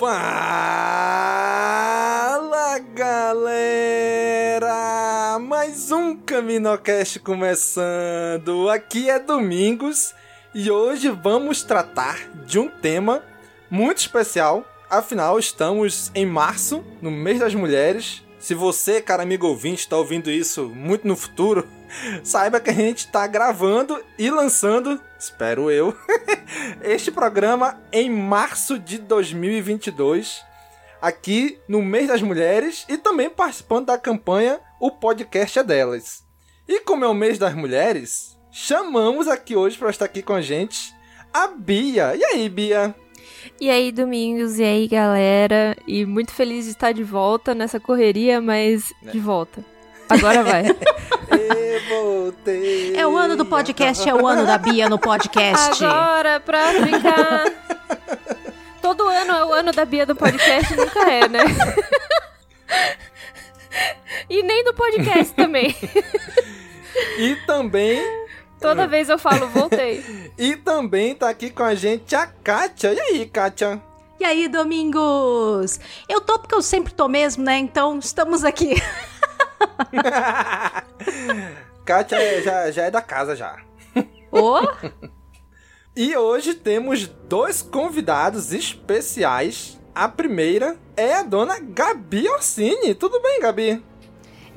Fala galera! Mais um Caminocast começando. Aqui é Domingos e hoje vamos tratar de um tema muito especial. Afinal, estamos em março, no mês das mulheres. Se você, cara amigo ouvinte, está ouvindo isso muito no futuro, saiba que a gente está gravando e lançando, espero eu, este programa em março de 2022, aqui no mês das mulheres e também participando da campanha O Podcast é Delas. E como é o mês das mulheres, chamamos aqui hoje para estar aqui com a gente a Bia. E aí, Bia? E aí, Domingos, e aí, galera? E muito feliz de estar de volta nessa correria, mas de volta. Agora vai. É o ano do podcast, é o ano da Bia no podcast. Agora, pra brincar. Todo ano é o ano da Bia do podcast, nunca é, né? E nem do podcast também. E também Toda vez eu falo, voltei. E também tá aqui com a gente a Kátia. E aí, Kátia? E aí, Domingos? Eu tô porque eu sempre tô mesmo, né? Então estamos aqui. Kátia é- já, já é da casa já. Ô, E hoje temos dois convidados especiais. A primeira é a dona Gabi Orsini. Tudo bem, Gabi?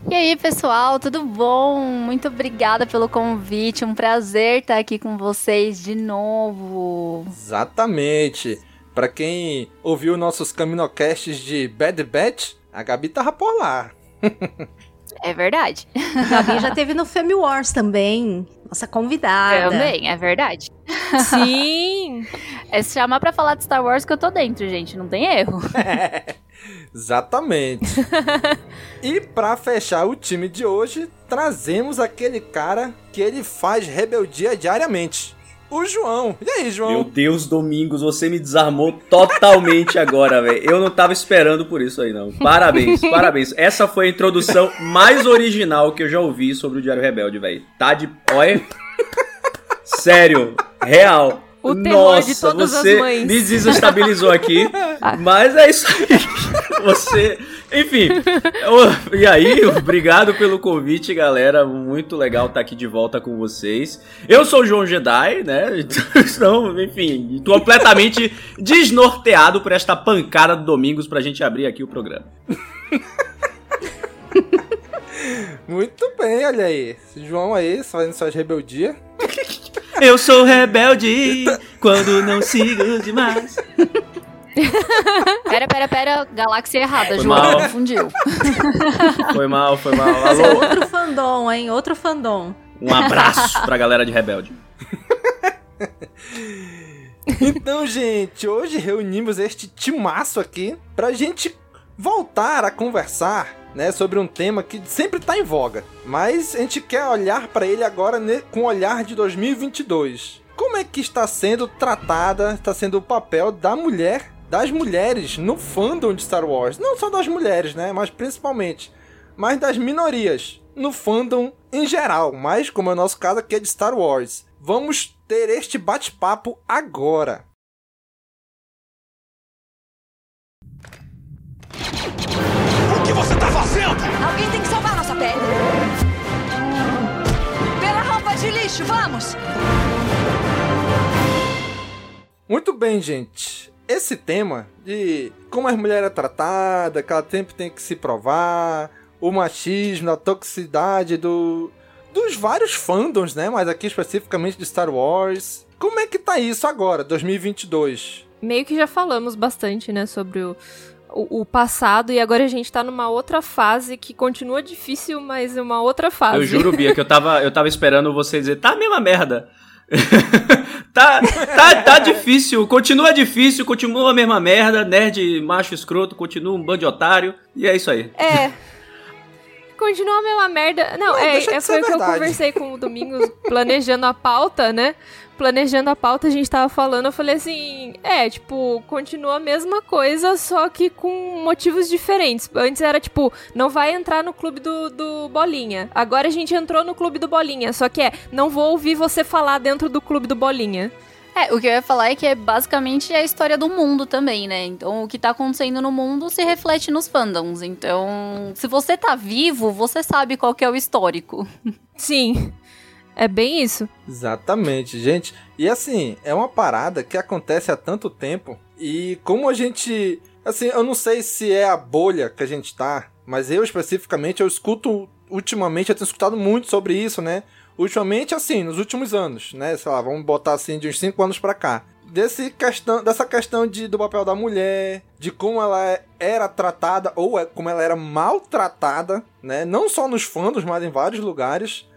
E aí, pessoal, tudo bom? Muito obrigada pelo convite. Um prazer estar aqui com vocês de novo. Exatamente. Pra quem ouviu nossos Caminocasts de Bad Batch, a Gabi tava por lá. É verdade. Gabi já teve no Femme Wars também. Nossa convidada. Também, é verdade. Sim! É se chamar pra falar de Star Wars que eu tô dentro, gente. Não tem erro. Exatamente. e pra fechar o time de hoje, trazemos aquele cara que ele faz rebeldia diariamente. O João. E aí, João? Meu Deus, Domingos, você me desarmou totalmente agora, velho. Eu não tava esperando por isso aí, não. Parabéns, parabéns. Essa foi a introdução mais original que eu já ouvi sobre o Diário Rebelde, velho. Tá de. Olha. Sério, real. O temor Nossa, de todas você as mães. me desestabilizou aqui. mas é isso aí. Você. Enfim. E aí, obrigado pelo convite, galera. Muito legal estar aqui de volta com vocês. Eu sou o João Jedi, né? Então, enfim, completamente desnorteado por esta pancada do Domingos pra gente abrir aqui o programa. Muito bem, olha aí. Esse João aí, fazendo suas rebeldias. Eu sou rebelde quando não sigo demais. Pera, pera, pera. Galáxia errada, Foi João. mal. Confundiu. Foi mal, foi mal. Esse é Alô, outro fandom, hein? Outro fandom. um abraço pra galera de Rebelde. Então, gente, hoje reunimos este timaço aqui pra gente voltar a conversar, né, sobre um tema que sempre tá em voga, mas a gente quer olhar pra ele agora com o olhar de 2022. Como é que está sendo tratada, está sendo o papel da mulher das mulheres no fandom de Star Wars. Não só das mulheres, né? Mas principalmente. Mas das minorias no fandom em geral. Mas, como é o nosso caso aqui é de Star Wars. Vamos ter este bate-papo agora. O que você tá fazendo? Alguém tem que salvar nossa pele. Pela rampa de lixo, vamos! Muito bem, gente. Esse tema de como as mulheres é tratada, que ela sempre tem que se provar, o machismo, a toxicidade do dos vários fandoms, né? Mas aqui especificamente de Star Wars. Como é que tá isso agora, 2022? Meio que já falamos bastante, né, sobre o, o, o, passado e agora a gente tá numa outra fase que continua difícil, mas é uma outra fase. Eu juro, Bia, que eu tava, eu tava esperando você dizer, tá a mesma merda. tá, tá, tá difícil, continua difícil, continua a mesma merda, nerd, macho escroto, continua um bando de otário, e é isso aí. É. Continua a mesma merda. Não, Não é, é foi o que eu conversei com o Domingos planejando a pauta, né? Planejando a pauta, a gente tava falando, eu falei assim, é, tipo, continua a mesma coisa, só que com motivos diferentes. Antes era tipo, não vai entrar no clube do, do Bolinha. Agora a gente entrou no clube do Bolinha, só que é, não vou ouvir você falar dentro do clube do Bolinha. É, o que eu ia falar é que é basicamente a história do mundo também, né? Então, o que tá acontecendo no mundo se reflete nos fandoms. Então, se você tá vivo, você sabe qual que é o histórico. Sim. É bem isso. Exatamente, gente. E assim, é uma parada que acontece há tanto tempo. E como a gente. Assim, eu não sei se é a bolha que a gente tá, mas eu especificamente, eu escuto. Ultimamente, eu tenho escutado muito sobre isso, né? Ultimamente, assim, nos últimos anos, né? Sei lá, vamos botar assim de uns 5 anos pra cá. Desse questão, dessa questão de, do papel da mulher, de como ela era tratada ou é, como ela era maltratada, né? Não só nos fandos, mas em vários lugares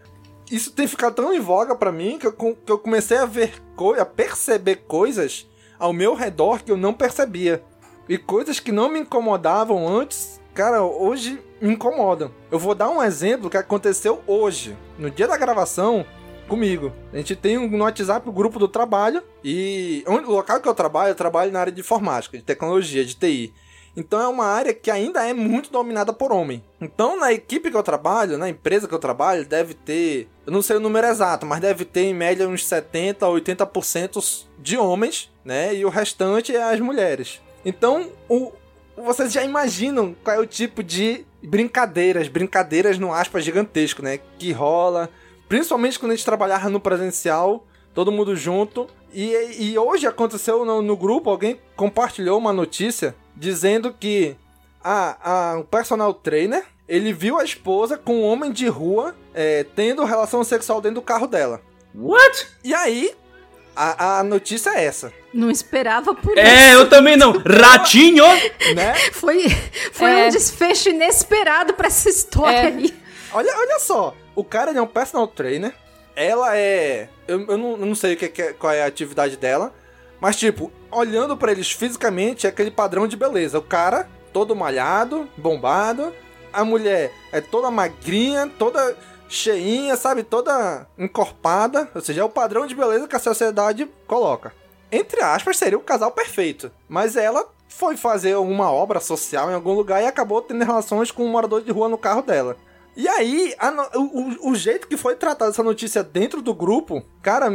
isso tem ficado tão em voga para mim que eu, que eu comecei a ver, a perceber coisas ao meu redor que eu não percebia. E coisas que não me incomodavam antes, cara, hoje me incomodam. Eu vou dar um exemplo que aconteceu hoje, no dia da gravação, comigo. A gente tem um, no WhatsApp o um grupo do trabalho e onde, o local que eu trabalho, eu trabalho na área de informática, de tecnologia, de TI. Então é uma área que ainda é muito dominada por homem. Então na equipe que eu trabalho, na empresa que eu trabalho, deve ter, eu não sei o número exato, mas deve ter em média uns 70 a 80% de homens, né? E o restante é as mulheres. Então, o, vocês já imaginam qual é o tipo de brincadeiras, brincadeiras no aspas gigantesco, né? Que rola, principalmente quando a gente trabalhava no presencial, todo mundo junto. E, e hoje aconteceu no, no grupo, alguém compartilhou uma notícia dizendo que a, a, o personal trainer ele viu a esposa com um homem de rua é, tendo relação sexual dentro do carro dela. What? E aí, a, a notícia é essa. Não esperava por é, isso. É, eu também não. Ratinho! né? Foi, foi é. um desfecho inesperado para essa história é. aí. Olha, olha só, o cara é um personal trainer. Ela é. Eu, eu, não, eu não sei o que, qual é a atividade dela. Mas, tipo, olhando para eles fisicamente, é aquele padrão de beleza. O cara, todo malhado, bombado. A mulher é toda magrinha, toda cheinha, sabe? Toda encorpada. Ou seja, é o padrão de beleza que a sociedade coloca. Entre aspas, seria o casal perfeito. Mas ela foi fazer uma obra social em algum lugar e acabou tendo relações com um morador de rua no carro dela. E aí, a, o, o, jeito que foi tratada essa notícia dentro do grupo, cara,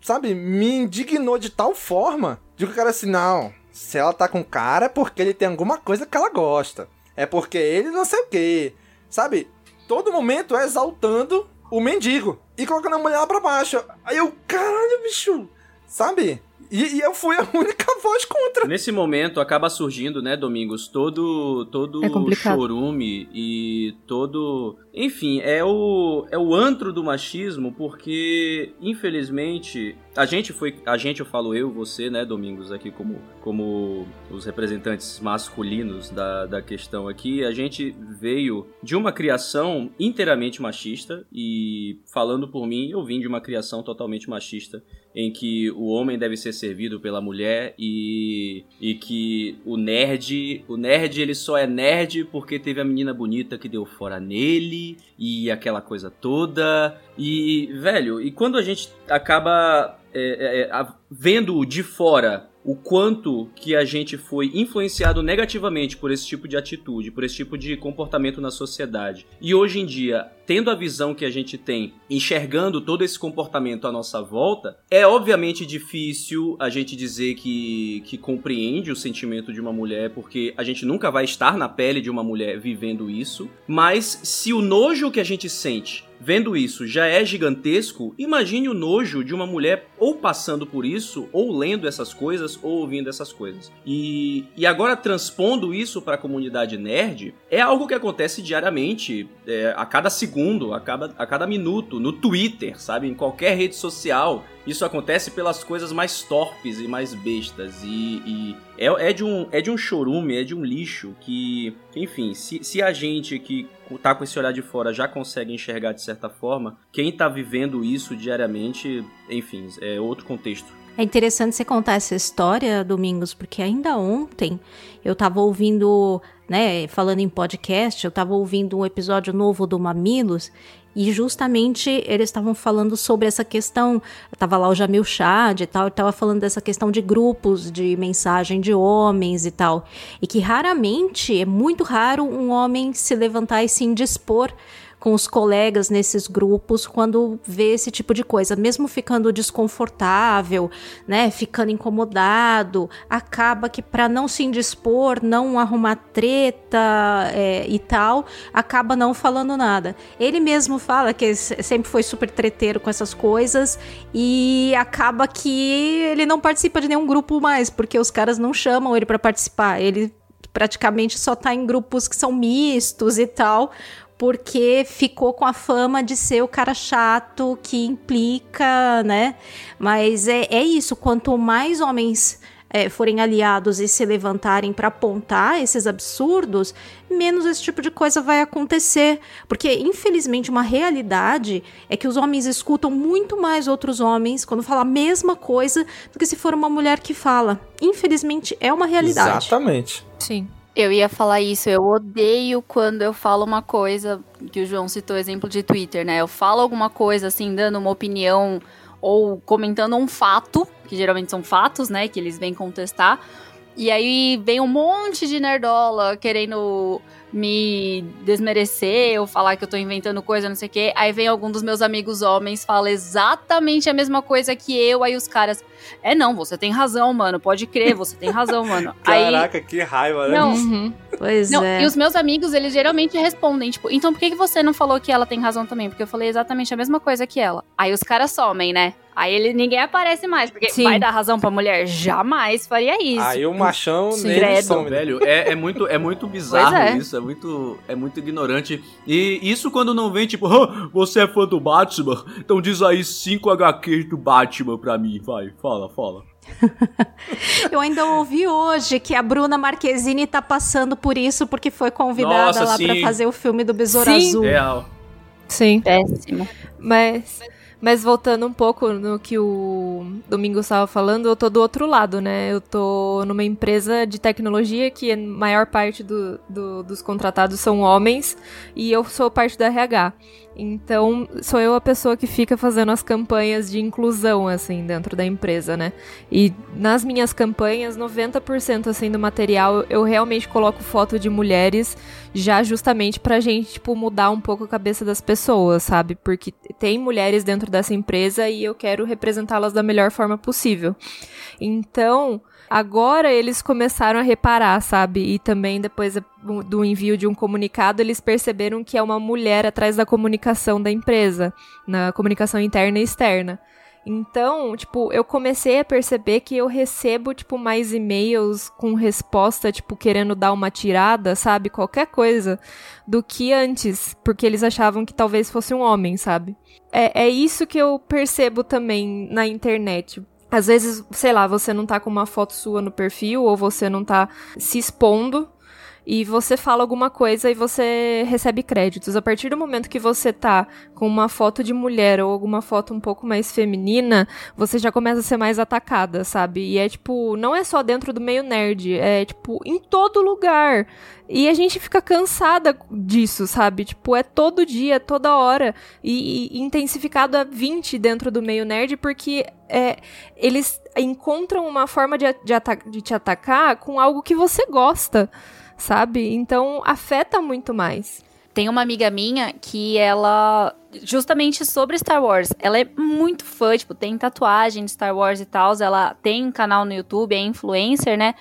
sabe, me indignou de tal forma que o cara assim, não, se ela tá com cara é porque ele tem alguma coisa que ela gosta. É porque ele não sei o que. Sabe? Todo momento é exaltando o mendigo e colocando a mulher lá pra baixo. Aí eu, caralho, bicho. Sabe? E, e, eu fui a única voz contra. Nesse momento acaba surgindo, né, Domingos, todo todo é chorume e todo, enfim, é o é o antro do machismo, porque infelizmente a gente foi, a gente eu falo eu, você, né, Domingos aqui como como os representantes masculinos da, da questão aqui, a gente veio de uma criação inteiramente machista e falando por mim, eu vim de uma criação totalmente machista em que o homem deve ser servido pela mulher e, e que o nerd, o nerd ele só é nerd porque teve a menina bonita que deu fora nele e aquela coisa toda. E, velho, e quando a gente acaba é, é, é vendo de fora o quanto que a gente foi influenciado negativamente por esse tipo de atitude, por esse tipo de comportamento na sociedade. E hoje em dia, tendo a visão que a gente tem, enxergando todo esse comportamento à nossa volta, é obviamente difícil a gente dizer que, que compreende o sentimento de uma mulher, porque a gente nunca vai estar na pele de uma mulher vivendo isso, mas se o nojo que a gente sente vendo isso já é gigantesco, imagine o nojo de uma mulher ou passando por isso, ou lendo essas coisas, ou ouvindo essas coisas. E, e agora transpondo isso para a comunidade nerd, é algo que acontece diariamente, é, a cada segundo, a cada, a cada minuto, no Twitter, sabe? Em qualquer rede social. Isso acontece pelas coisas mais torpes e mais bestas. E, e é, é, de um, é de um chorume, é de um lixo que, enfim, se, se a gente que tá com esse olhar de fora já consegue enxergar de certa forma, quem tá vivendo isso diariamente, enfim, é outro contexto. É interessante você contar essa história, Domingos, porque ainda ontem eu tava ouvindo, né, falando em podcast, eu tava ouvindo um episódio novo do Mamilos e justamente eles estavam falando sobre essa questão. Tava lá o Jamil Chad e tal, tava falando dessa questão de grupos de mensagem de homens e tal. E que raramente, é muito raro um homem se levantar e se indispor com os colegas nesses grupos quando vê esse tipo de coisa, mesmo ficando desconfortável, né, ficando incomodado, acaba que para não se indispor, não arrumar treta é, e tal, acaba não falando nada. Ele mesmo fala que sempre foi super treteiro com essas coisas e acaba que ele não participa de nenhum grupo mais, porque os caras não chamam ele para participar. Ele praticamente só tá em grupos que são mistos e tal, porque ficou com a fama de ser o cara chato que implica, né? Mas é, é isso, quanto mais homens é, forem aliados e se levantarem para apontar esses absurdos, menos esse tipo de coisa vai acontecer. Porque, infelizmente, uma realidade é que os homens escutam muito mais outros homens quando falam a mesma coisa do que se for uma mulher que fala. Infelizmente, é uma realidade. Exatamente. Sim. Eu ia falar isso, eu odeio quando eu falo uma coisa, que o João citou exemplo de Twitter, né? Eu falo alguma coisa assim, dando uma opinião ou comentando um fato, que geralmente são fatos, né, que eles vêm contestar. E aí vem um monte de nerdola querendo me desmerecer ou falar que eu tô inventando coisa, não sei o quê. Aí vem algum dos meus amigos homens, fala exatamente a mesma coisa que eu, aí os caras. É não, você tem razão, mano. Pode crer, você tem razão, mano. Caraca, aí, que raiva, né? Não, uhum. Pois não, é. E os meus amigos, eles geralmente respondem, tipo, então por que, que você não falou que ela tem razão também? Porque eu falei exatamente a mesma coisa que ela. Aí os caras somem, né? Aí ele, ninguém aparece mais, porque Sim. vai dar razão pra mulher? Jamais faria isso. Aí o machão Sim. nele some. Velho, é, é, muito, é muito bizarro é. isso, é muito, é muito ignorante. E isso quando não vem, tipo, oh, você é fã do Batman? Então diz aí 5 HQs do Batman pra mim, vai, fala, fala. Eu ainda ouvi hoje que a Bruna Marquezine tá passando por isso porque foi convidada Nossa, lá para fazer o filme do Besouro sim. Azul. Real. Sim. Péssimo. Mas mas voltando um pouco no que o Domingo estava falando, eu tô do outro lado, né? Eu tô numa empresa de tecnologia que a maior parte do, do, dos contratados são homens e eu sou parte da RH. Então, sou eu a pessoa que fica fazendo as campanhas de inclusão, assim, dentro da empresa, né? E nas minhas campanhas, 90% assim do material eu realmente coloco foto de mulheres, já justamente pra gente, tipo, mudar um pouco a cabeça das pessoas, sabe? Porque tem mulheres dentro dessa empresa e eu quero representá-las da melhor forma possível. Então, Agora eles começaram a reparar, sabe? E também depois do envio de um comunicado, eles perceberam que é uma mulher atrás da comunicação da empresa, na comunicação interna e externa. Então, tipo, eu comecei a perceber que eu recebo, tipo, mais e-mails com resposta, tipo, querendo dar uma tirada, sabe? Qualquer coisa, do que antes, porque eles achavam que talvez fosse um homem, sabe? É, é isso que eu percebo também na internet. Às vezes, sei lá, você não tá com uma foto sua no perfil ou você não tá se expondo. E você fala alguma coisa e você recebe créditos. A partir do momento que você tá com uma foto de mulher ou alguma foto um pouco mais feminina, você já começa a ser mais atacada, sabe? E é tipo, não é só dentro do meio nerd, é tipo em todo lugar. E a gente fica cansada disso, sabe? Tipo, é todo dia, toda hora. E, e intensificado a 20 dentro do meio nerd, porque é, eles encontram uma forma de, de, de te atacar com algo que você gosta, sabe? Então afeta muito mais. Tem uma amiga minha que ela justamente sobre Star Wars. Ela é muito fã, tipo, tem tatuagem de Star Wars e tal. Ela tem um canal no YouTube, é influencer, né?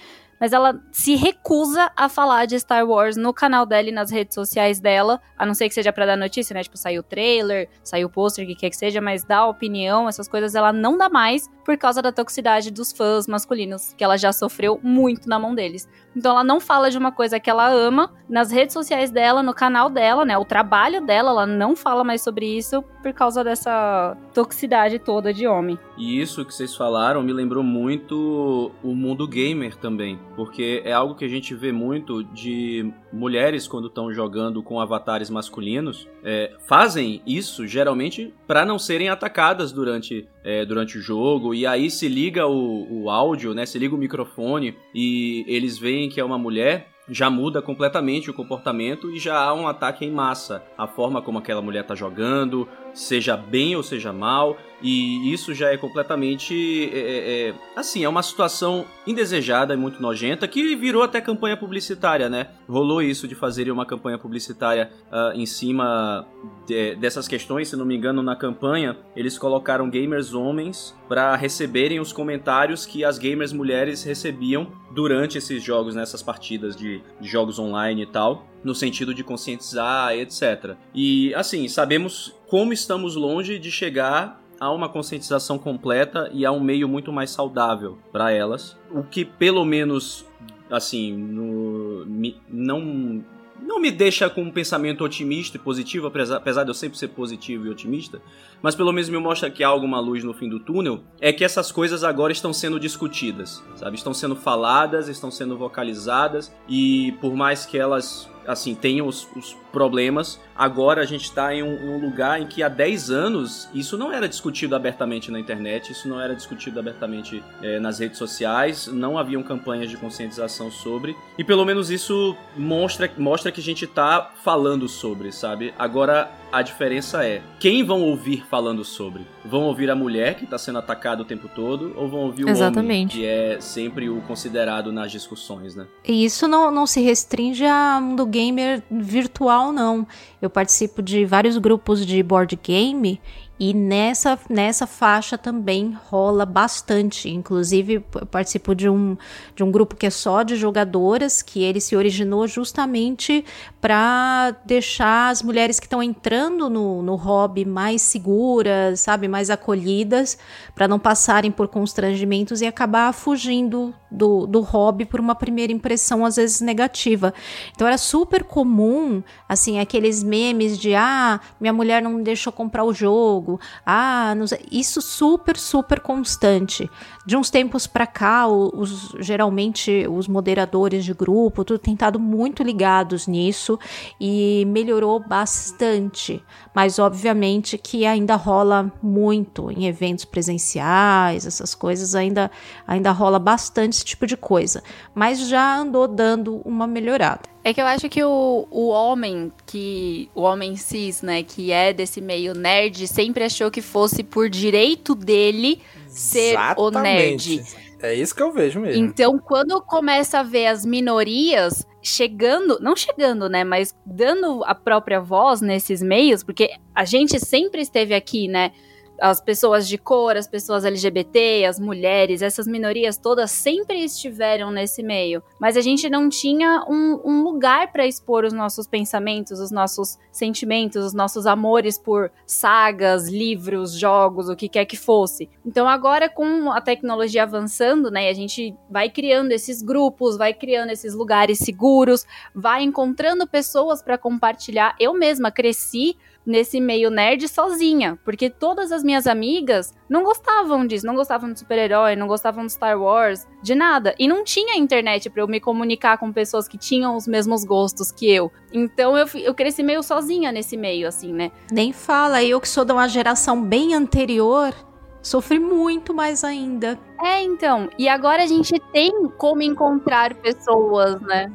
mas ela se recusa a falar de Star Wars no canal dela e nas redes sociais dela, a não ser que seja para dar notícia, né? Tipo, saiu o trailer, saiu o pôster, o que quer que seja, mas dar opinião, essas coisas ela não dá mais por causa da toxicidade dos fãs masculinos, que ela já sofreu muito na mão deles. Então ela não fala de uma coisa que ela ama nas redes sociais dela, no canal dela, né? O trabalho dela, ela não fala mais sobre isso por causa dessa toxicidade toda de homem. E isso que vocês falaram me lembrou muito o mundo gamer também, porque é algo que a gente vê muito de mulheres quando estão jogando com avatares masculinos, é, fazem isso geralmente para não serem atacadas durante, é, durante o jogo, e aí se liga o, o áudio, né? Se liga o microfone e eles veem que é uma mulher, já muda completamente o comportamento e já há um ataque em massa. A forma como aquela mulher está jogando, seja bem ou seja mal, e isso já é completamente. É, é, é, assim, é uma situação indesejada e muito nojenta que virou até campanha publicitária, né? Rolou isso de fazerem uma campanha publicitária uh, em cima de, dessas questões. Se não me engano, na campanha eles colocaram gamers homens para receberem os comentários que as gamers mulheres recebiam durante esses jogos, nessas partidas de, de jogos online e tal no sentido de conscientizar, etc. E assim, sabemos como estamos longe de chegar a uma conscientização completa e a um meio muito mais saudável para elas, o que pelo menos assim no, não não me deixa com um pensamento otimista e positivo, apesar, apesar de eu sempre ser positivo e otimista, mas pelo menos me mostra que há alguma luz no fim do túnel, é que essas coisas agora estão sendo discutidas, sabe? Estão sendo faladas, estão sendo vocalizadas e por mais que elas assim, tenham os, os problemas. Agora a gente está em, um, um, lugar em que há 10 anos isso não era discutido abertamente na internet, isso não era discutido abertamente é, nas redes sociais, não haviam campanhas de conscientização sobre. E pelo menos isso mostra, mostra que a gente está falando sobre, sabe? Agora a diferença é quem vão ouvir falando sobre? Vão ouvir a mulher que está sendo atacada o tempo todo ou vão ouvir o Exatamente. homem que é sempre o considerado nas discussões, né? E isso não, não se restringe a mundo gamer virtual não. Eu participo de vários grupos de board game e nessa, nessa faixa também rola bastante. Inclusive, eu participo de um, de um grupo que é só de jogadoras, que ele se originou justamente para deixar as mulheres que estão entrando no, no hobby mais seguras, sabe, mais acolhidas, para não passarem por constrangimentos e acabar fugindo do, do hobby por uma primeira impressão, às vezes negativa. Então era super comum, assim, aqueles memes de ah, minha mulher não me deixou comprar o jogo ah, isso super, super constante. De uns tempos para cá, os, geralmente os moderadores de grupo, tudo tem estado muito ligados nisso e melhorou bastante. Mas obviamente que ainda rola muito em eventos presenciais, essas coisas ainda ainda rola bastante esse tipo de coisa. Mas já andou dando uma melhorada. É que eu acho que o, o homem, que o homem cis, né, que é desse meio nerd, sempre achou que fosse por direito dele ser o nerd. É isso que eu vejo mesmo. Então, quando começa a ver as minorias chegando, não chegando, né, mas dando a própria voz nesses meios, porque a gente sempre esteve aqui, né, as pessoas de cor, as pessoas LGBT, as mulheres, essas minorias todas sempre estiveram nesse meio. Mas a gente não tinha um, um lugar para expor os nossos pensamentos, os nossos sentimentos, os nossos amores por sagas, livros, jogos, o que quer que fosse. Então agora com a tecnologia avançando, né, a gente vai criando esses grupos, vai criando esses lugares seguros, vai encontrando pessoas para compartilhar. Eu mesma cresci nesse meio nerd sozinha, porque todas as minhas amigas não gostavam disso, não gostavam de super-herói, não gostavam de Star Wars, de nada. E não tinha internet para eu me comunicar com pessoas que tinham os mesmos gostos que eu. Então eu, eu cresci meio sozinha nesse meio, assim, né? Nem fala, eu que sou de uma geração bem anterior, sofri muito mais ainda. É, então. E agora a gente tem como encontrar pessoas, né?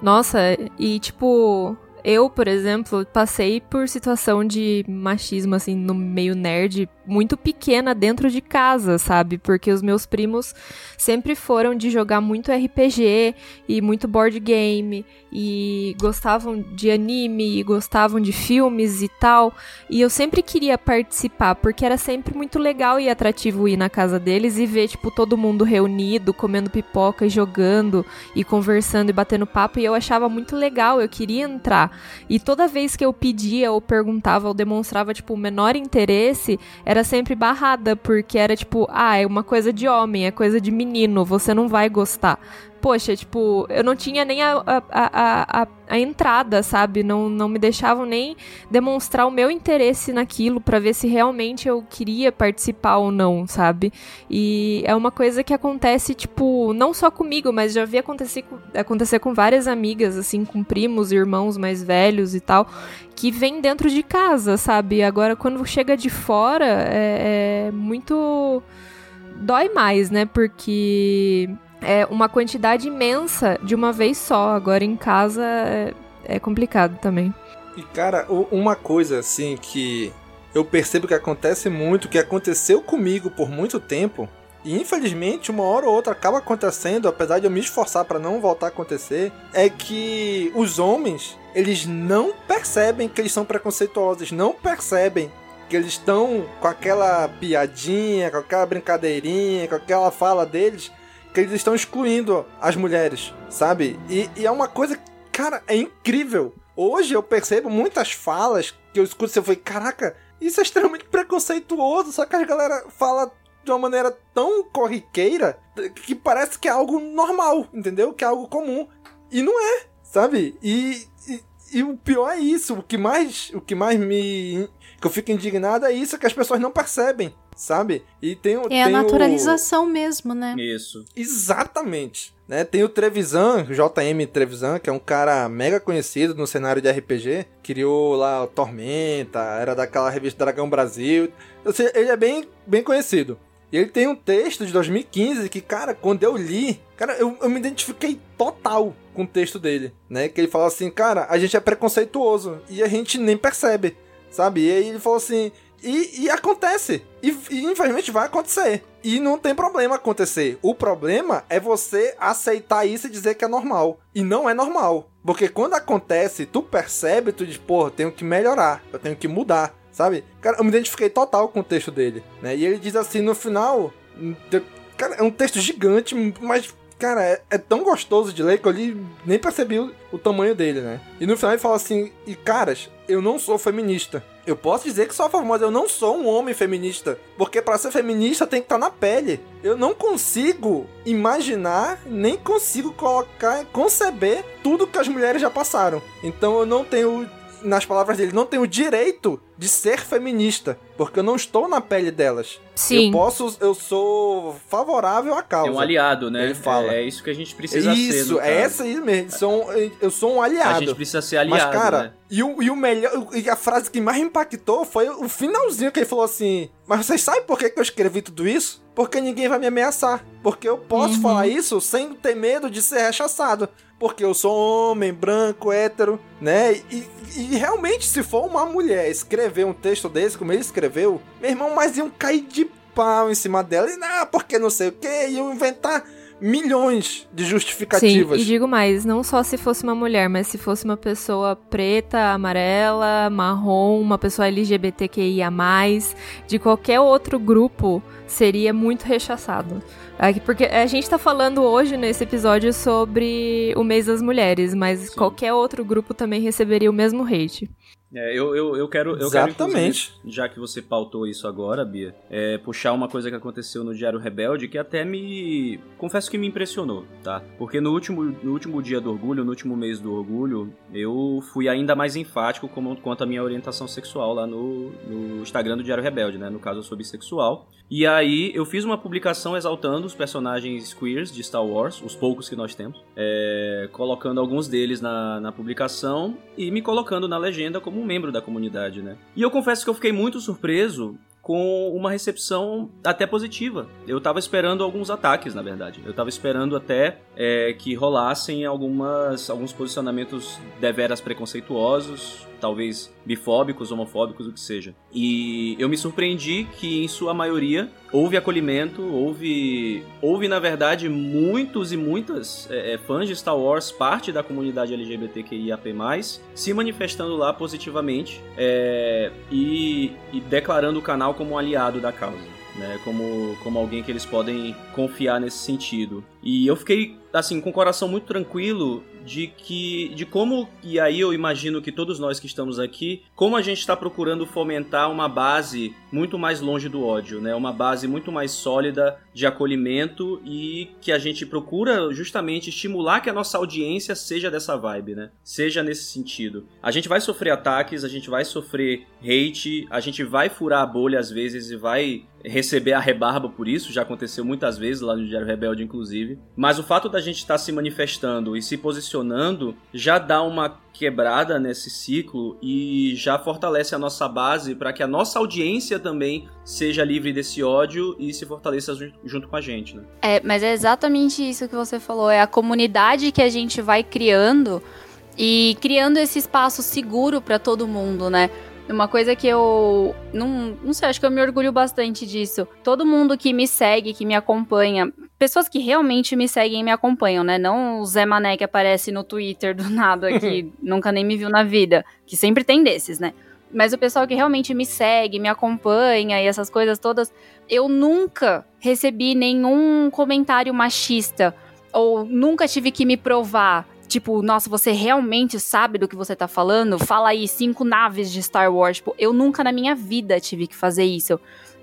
Nossa, e tipo, eu, por exemplo, passei por situação de machismo, assim, no meio nerd, muito pequena dentro de casa, sabe? Porque os meus primos sempre foram de jogar muito RPG e muito board game e gostavam de anime e gostavam de filmes e tal. E eu sempre queria participar, porque era sempre muito legal e atrativo ir na casa deles e ver, tipo, todo mundo reunido, comendo pipoca e jogando e conversando e batendo papo. E eu achava muito legal, eu queria entrar. E toda vez que eu pedia ou perguntava ou demonstrava, tipo, o menor interesse, era sempre barrada, porque era tipo, ah, é uma coisa de homem, é coisa de menino, você não vai gostar poxa, tipo, eu não tinha nem a, a, a, a, a entrada, sabe? Não, não me deixavam nem demonstrar o meu interesse naquilo para ver se realmente eu queria participar ou não, sabe? E é uma coisa que acontece, tipo, não só comigo, mas já vi acontecer, acontecer com várias amigas, assim, com primos, irmãos mais velhos e tal, que vem dentro de casa, sabe? Agora, quando chega de fora, é, é muito. dói mais, né? Porque é uma quantidade imensa de uma vez só. Agora em casa é, é complicado também. E cara, uma coisa assim que eu percebo que acontece muito, que aconteceu comigo por muito tempo, e infelizmente uma hora ou outra acaba acontecendo, apesar de eu me esforçar para não voltar a acontecer, é que os homens, eles não percebem que eles são preconceituosos, não percebem que eles estão com aquela piadinha, com aquela brincadeirinha, com aquela fala deles, que eles estão excluindo as mulheres, sabe? E, e é uma coisa, cara, é incrível. Hoje eu percebo muitas falas que eu escuto e eu falei, caraca, isso é extremamente preconceituoso, só que a galera fala de uma maneira tão corriqueira que parece que é algo normal, entendeu? Que é algo comum. E não é, sabe? E, e, e o pior é isso, o que mais, o que mais me que eu fico indignado é isso que as pessoas não percebem, sabe? E tem, é tem a naturalização o... mesmo, né? Isso. Exatamente. Né? Tem o Trevisan, JM Trevisan, que é um cara mega conhecido no cenário de RPG, criou lá o Tormenta, era daquela revista Dragão Brasil. Ou seja, ele é bem, bem conhecido. E ele tem um texto de 2015 que, cara, quando eu li, cara, eu, eu me identifiquei total com o texto dele, né? Que ele fala assim, cara, a gente é preconceituoso e a gente nem percebe sabe? E aí ele falou assim. E, e acontece. E, e, infelizmente vai acontecer. E não tem problema acontecer. O problema é você aceitar isso e dizer que é normal. E não é normal. Porque quando acontece, tu percebe, tu diz, porra, tenho que melhorar, eu tenho que mudar, sabe? Cara, eu me identifiquei total com o texto dele, né? E ele diz assim no final. Cara, é um texto gigante, mas cara, é, é, tão gostoso de ler que eu li, nem percebi o, o, tamanho dele, né? E no final ele fala assim: e caras, eu não sou feminista. Eu posso dizer que sou a favor, mas eu não sou um homem feminista. Porque para ser feminista tem que estar tá na pele. Eu não consigo imaginar, nem consigo colocar, conceber tudo que as mulheres já passaram. Então eu não tenho nas palavras dele, não tenho direito de ser feminista, porque eu não estou na pele delas. Sim. Eu posso, eu sou favorável à causa. É um aliado, né? Ele fala. É, é isso que a gente precisa isso, ser. Isso, é essa aí mesmo. Sou, eu sou um aliado. A gente precisa ser aliado. Mas, cara, né? e, o, e o melhor. E a frase que mais impactou foi o finalzinho que ele falou assim: Mas vocês sabem por que, que eu escrevi tudo isso? Porque ninguém vai me ameaçar. Porque eu posso uhum. falar isso sem ter medo de ser rechaçado porque eu sou homem, branco, hétero, né? E, e, realmente, se for uma mulher escrever um texto desse, como ele escreveu, meu irmão, mas iam cair de pau em cima dela. E não, porque não sei o que, iam inventar milhões de justificativas. Sim, e digo mais, não só se fosse uma mulher, mas se fosse uma pessoa preta, amarela, marrom, uma pessoa LGBTQIA+, de qualquer outro grupo, seria muito rechaçado. Porque a gente tá falando hoje nesse episódio sobre o mês das mulheres, mas Sim. qualquer outro grupo também receberia o mesmo hate. É, eu, eu, eu quero. Eu Exatamente. Quero, já que você pautou isso agora, Bia, é, puxar uma coisa que aconteceu no Diário Rebelde que até me. Confesso que me impressionou, tá? Porque no último, no último dia do orgulho, no último mês do orgulho, eu fui ainda mais enfático como, quanto à minha orientação sexual lá no, no Instagram do Diário Rebelde, né? No caso, eu sou bissexual. E aí eu fiz uma publicação exaltando os personagens queers de Star Wars, os poucos que nós temos, é, colocando alguns deles na, na publicação e me colocando na legenda como um membro da comunidade, né? E eu confesso que eu fiquei muito surpreso com uma recepção até positiva. Eu tava esperando alguns ataques, na verdade. Eu tava esperando até é, que rolassem algumas, alguns posicionamentos deveras preconceituosos, talvez bifóbicos, homofóbicos, o que seja. E eu me surpreendi que, em sua maioria, houve acolhimento, houve, houve na verdade, muitos e muitas é, é fãs de Star Wars, parte da comunidade LGBTQIAP+, se manifestando lá positivamente é, e, e declarando o canal como um aliado da causa né? Como, como alguém que eles podem confiar nesse sentido. E eu fiquei, assim, com o coração muito tranquilo de que de como e aí eu imagino que todos nós que estamos aqui como a gente está procurando fomentar uma base muito mais longe do ódio né? Uma base muito mais sólida de acolhimento e que a gente procura justamente estimular que a nossa audiência seja dessa vibe né? Seja nesse sentido. A gente vai sofrer ataques a gente vai sofrer hate a gente vai furar a bolha às vezes e vai receber a rebarba por isso, já aconteceu muitas vezes lá no Diário Rebelde, inclusive. Mas o fato da gente estar tá se manifestando e se posicionando já dá uma quebrada nesse ciclo e já fortalece a nossa base para que a nossa audiência também seja livre desse ódio e se fortaleça junto com a gente, né? É, mas é exatamente isso que você falou, é a comunidade que a gente vai criando e criando esse espaço seguro para todo mundo, né? Uma coisa que eu. Não, não sei, acho que eu me orgulho bastante disso. Todo mundo que me segue, que me acompanha, pessoas que realmente me seguem e me acompanham, né? Não o Zé Mané que aparece no Twitter do nada, que nunca nem me viu na vida. Que sempre tem desses, né? Mas o pessoal que realmente me segue, me acompanha e essas coisas todas, eu nunca recebi nenhum comentário machista. Ou nunca tive que me provar Tipo, nossa, você realmente sabe do que você tá falando? Fala aí, cinco naves de Star Wars. Tipo, eu nunca na minha vida tive que fazer isso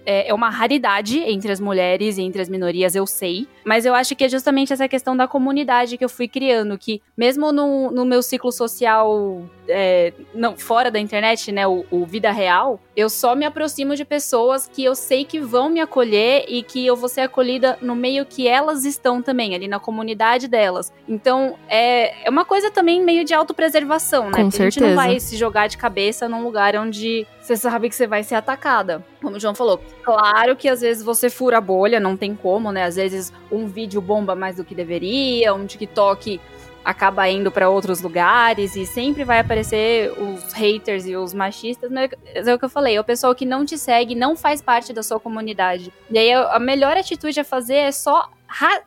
é, é uma raridade entre as mulheres e entre as minorias, eu sei. Mas eu acho que é justamente essa questão da comunidade que eu fui criando, que mesmo no, no meu ciclo social é, não, fora da internet, né, o, o, vida real, eu só me aproximo de pessoas que eu sei que vão me acolher e que eu vou ser acolhida no meio que elas estão também, ali na comunidade delas. Então, é, é uma coisa também meio de autopreservação, né? Com certeza. A gente não vai se jogar de cabeça num lugar onde você sabe que você vai ser atacada. Como o João falou, claro que às vezes você fura a bolha, não tem como, né? Às vezes um vídeo bomba mais do que deveria, um TikTok acaba indo para outros lugares e sempre vai aparecer os haters e os machistas, mas é o que eu falei, é o pessoal que não te segue, não faz parte da sua comunidade. E aí a melhor atitude a fazer é só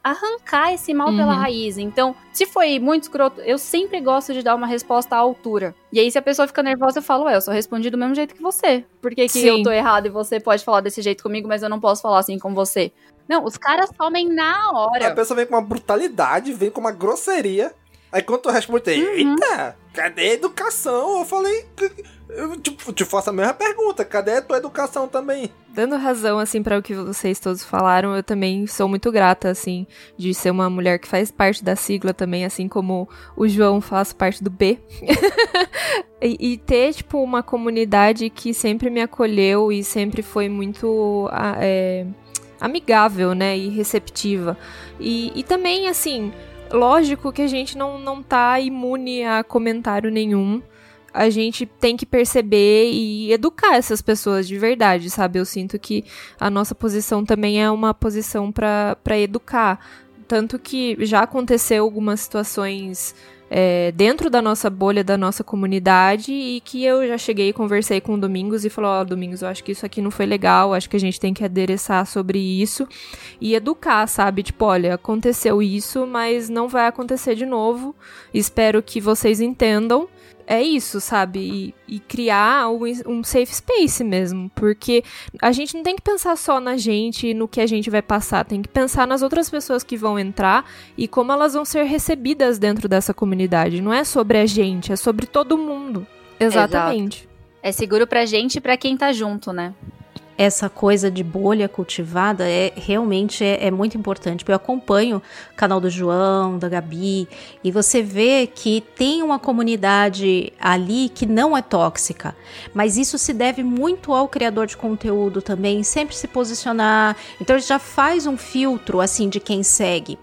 arrancar esse mal uhum. pela raiz. Então, se foi muito escroto, eu sempre gosto de dar uma resposta à altura. E aí, se a pessoa fica nervosa, eu falo, ué, eu só respondi do mesmo jeito que você. Por que, que eu tô errado e você pode falar desse jeito comigo, mas eu não posso falar assim com você? Não, os caras somem na hora. A pessoa vem com uma brutalidade, vem com uma grosseria. Aí quando tu responde, uhum. eita, cadê a educação? Eu falei, eu te, te faço a mesma pergunta, cadê a tua educação também? Dando razão, assim, para o que vocês todos falaram, eu também sou muito grata, assim, de ser uma mulher que faz parte da sigla também, assim como o João faz parte do B. e, e, ter, tipo, uma comunidade que sempre me acolheu e sempre foi muito é, amigável, né, e receptiva. E, e também, assim, Lógico que a gente não, não tá imune a comentário nenhum. A gente tem que perceber e educar essas pessoas de verdade, sabe? Eu sinto que a nossa posição também é uma posição para educar. Tanto que já aconteceu algumas situações é, dentro da nossa bolha, da nossa comunidade, e que eu já cheguei e conversei com o Domingos e falou: Ó, oh, Domingos, eu acho que isso aqui não foi legal, acho que a gente tem que adereçar sobre isso e educar, sabe? Tipo, olha, aconteceu isso, mas não vai acontecer de novo. Espero que vocês entendam é isso, sabe? E, e criar um, um, safe space mesmo. Porque a gente não tem que pensar só na gente e no que a gente vai passar, tem que pensar nas outras pessoas que vão entrar e como elas vão ser recebidas dentro dessa comunidade. Não é sobre a gente, é sobre todo mundo. Exatamente. Exato. É seguro pra gente e pra quem tá junto, né? Essa coisa de bolha cultivada é realmente é, é, muito importante. Eu acompanho o canal do João, da Gabi, e você vê que tem uma comunidade ali que não é tóxica, mas isso se deve muito ao criador de conteúdo também, sempre se posicionar. Então ele já faz um filtro assim de quem segue.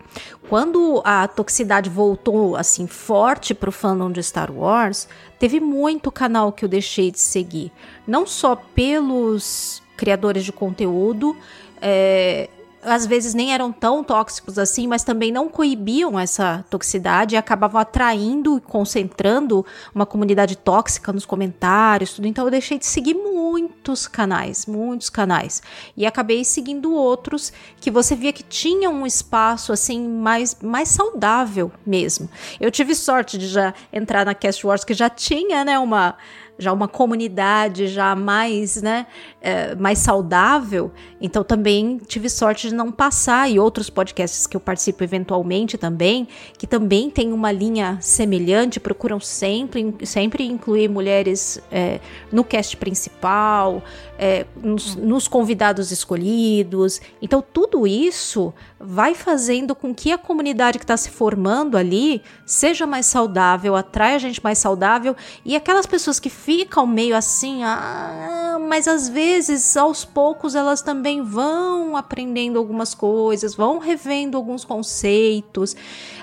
Quando a toxicidade voltou assim forte pro fandom de Star Wars, teve muito canal que eu deixei de seguir, não só pelos criadores de conteúdo. É, às vezes nem eram tão tóxicos assim, mas também não coibiam essa toxicidade e acabavam atraindo e concentrando uma comunidade tóxica nos comentários, tudo. Então eu deixei de seguir muitos canais, muitos canais. E acabei seguindo outros que você via que tinham um espaço assim mais, mais saudável mesmo. Eu tive sorte de já entrar na Cast Wars que já tinha, né, uma já uma comunidade já mais, né, é, mais saudável. Então também tive sorte de não passar e outros podcasts que eu participo eventualmente também, que também tem uma linha semelhante, procuram sempre, sempre incluir mulheres é, no cast principal, é, nos, nos convidados escolhidos. Então tudo isso vai fazendo com que a comunidade que está se formando ali seja mais saudável, atraia gente mais saudável e aquelas pessoas que ficam meio assim, ah, mas às vezes aos poucos elas também vão aprendendo algumas coisas, vão revendo alguns conceitos.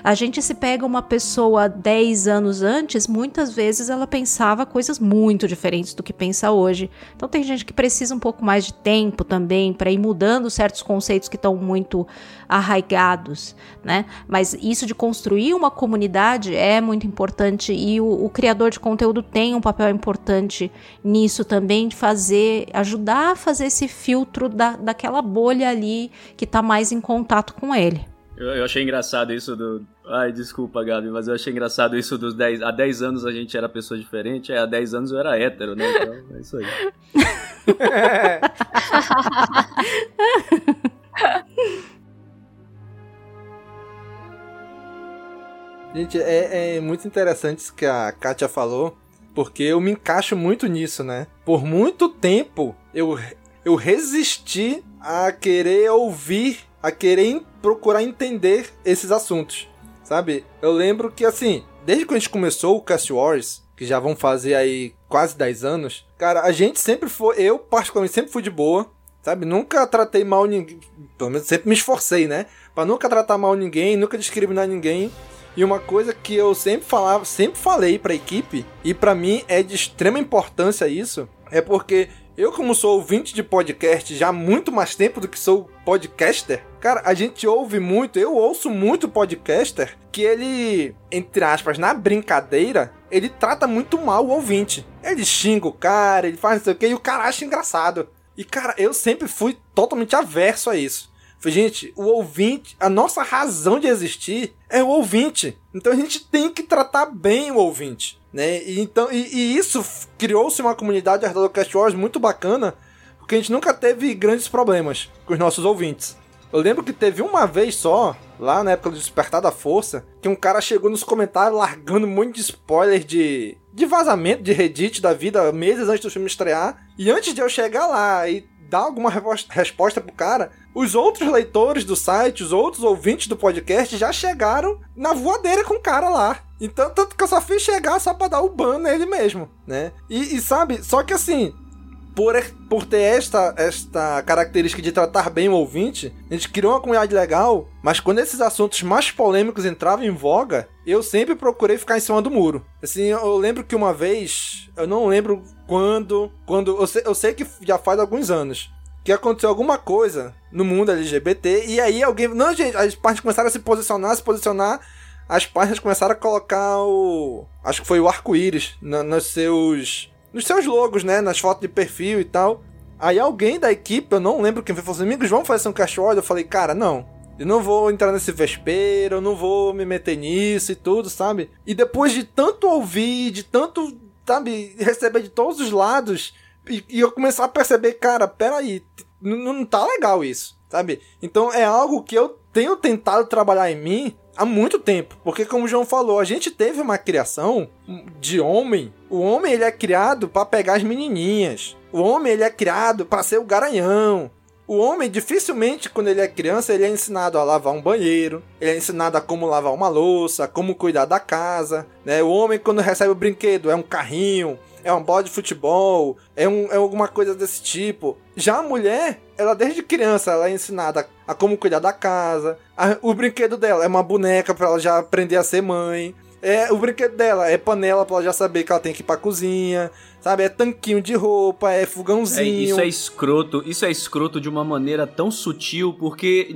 A gente se pega uma pessoa 10 anos antes, muitas vezes ela pensava coisas muito diferentes do que pensa hoje. Então tem gente que precisa um pouco mais de tempo também para ir mudando certos conceitos que estão muito arraigados, né? Mas isso de construir uma comunidade é muito importante e o, o criador de conteúdo tem um papel importante nisso também, de fazer, ajudar a fazer esse filtro da, daquela bolha ali que está mais em contato com ele. Eu, eu, achei engraçado isso do. Ai, desculpa, Gabi, mas eu achei engraçado isso dos 10. Há 10 anos a gente era pessoa diferente, há 10 anos eu era hétero, né? Então é isso aí. Gente, é, é muito interessante isso que a Kátia falou, porque eu me encaixo muito nisso, né? Por muito tempo eu, eu resisti a querer ouvir, a querer procurar entender esses assuntos, sabe? Eu lembro que, assim, desde que a gente começou o Cast Wars, que já vão fazer aí quase 10 anos, cara, a gente sempre foi, eu particularmente sempre fui de boa, sabe? Nunca tratei mal ninguém, pelo menos sempre me esforcei, né? Pra nunca tratar mal ninguém, nunca discriminar ninguém. E uma coisa que eu sempre falava, sempre falei para a equipe, e para mim é de extrema importância isso, é porque eu, como sou ouvinte de podcast já há muito mais tempo do que sou podcaster, cara, a gente ouve muito, eu ouço muito podcaster que ele, entre aspas, na brincadeira, ele trata muito mal o ouvinte. Ele xinga o cara, ele faz não sei o que, e o cara acha engraçado. E, cara, eu sempre fui totalmente averso a isso. Gente, o ouvinte, a nossa razão de existir é o ouvinte. Então a gente tem que tratar bem o ouvinte, né? E, então, e, e isso criou-se uma comunidade do Cast Wars muito bacana, porque a gente nunca teve grandes problemas com os nossos ouvintes. Eu lembro que teve uma vez só, lá na época do Despertar da Força, que um cara chegou nos comentários largando muito de spoiler de, de vazamento de Reddit da vida meses antes do filme estrear. E antes de eu chegar lá e dar alguma resposta pro cara, os outros leitores do site, os outros ouvintes do podcast já chegaram na voadeira com o cara lá. Então, tanto que eu só fiz chegar só pra dar o ban nele mesmo, né? E, e sabe, só que assim, por, por ter esta, esta característica de tratar bem o ouvinte, a gente criou uma comunidade legal, mas quando esses assuntos mais polêmicos entravam em voga, eu sempre procurei ficar em cima do muro. Assim, eu lembro que uma vez, eu não lembro quando, quando eu sei, eu sei que já faz alguns anos, que aconteceu alguma coisa no mundo LGBT, e aí alguém. Não, gente, as partes começaram a se posicionar, se posicionar. As páginas começaram a colocar o. Acho que foi o arco-íris nos seus nos seus logos, né? Nas fotos de perfil e tal. Aí alguém da equipe, eu não lembro quem foi, falou assim: amigos, vamos fazer um cachorro. Eu falei, cara, não. Eu não vou entrar nesse vespeiro, eu não vou me meter nisso e tudo, sabe? E depois de tanto ouvir, de tanto, sabe, receber de todos os lados, e, e eu começar a perceber, cara, peraí, não tá legal isso, sabe? Então é algo que eu tenho tentado trabalhar em mim há muito tempo, porque como o João falou, a gente teve uma criação de homem. O homem ele é criado para pegar as menininhas. O homem ele é criado para ser o garanhão. O homem, dificilmente, quando ele é criança, ele é ensinado a lavar um banheiro, ele é ensinado a como lavar uma louça, como cuidar da casa, né? O homem, quando recebe o brinquedo, é um carrinho, é um bola de futebol, é, um, é alguma coisa desse tipo. Já a mulher, ela desde criança, ela é ensinada a como cuidar da casa, a, o brinquedo dela é uma boneca para ela já aprender a ser mãe, é, o brinquedo dela é panela pra ela já saber que ela tem que ir pra cozinha. Sabe? É tanquinho de roupa, é fogãozinho. É, isso é escroto. Isso é escroto de uma maneira tão sutil, porque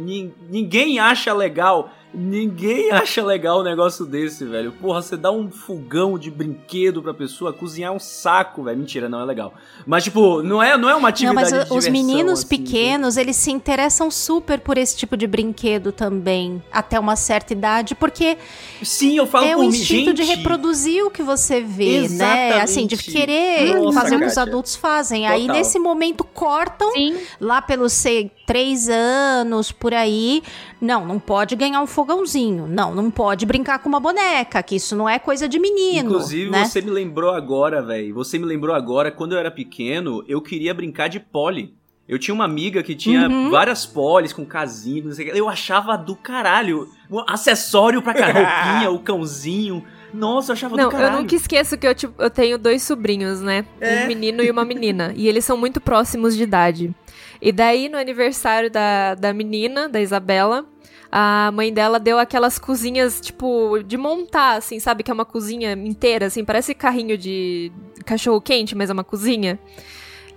ninguém acha legal Ninguém acha legal um negócio desse, velho. Porra, você dá um fogão de brinquedo pra pessoa, cozinhar um saco, velho. Mentira, não é legal. Mas, tipo, não é, não é uma atividade Não, mas os meninos assim, pequenos, né? eles se interessam super por esse tipo de brinquedo também, até uma certa idade, porque... Sim, eu falo é por o instinto gente, de reproduzir o que você vê, Exatamente. né? Assim, de querer Nossa, fazer o que os adultos fazem. Total. Aí, nesse momento, cortam Sim. lá pelos, sei, três anos, por aí. Não, não pode ganhar um fogãozinho. Não, não pode brincar com uma boneca, que isso não é coisa de menino. Inclusive, né? você me lembrou agora, velho. Você me lembrou agora, quando eu era pequeno, eu queria brincar de pole. Eu tinha uma amiga que tinha uhum. várias polis com casinho, não sei o que. Eu achava do caralho. Um acessório pra roupinha, o cãozinho. Nossa, eu achava não, do caralho. Eu nunca esqueço que eu, tipo, eu tenho dois sobrinhos, né? É. Um menino e uma menina. e eles são muito próximos de idade. E daí, no aniversário da, da menina, da Isabela, a mãe dela deu aquelas cozinhas, tipo, de montar, assim, sabe? Que é uma cozinha inteira, assim, parece carrinho de cachorro quente, mas é uma cozinha.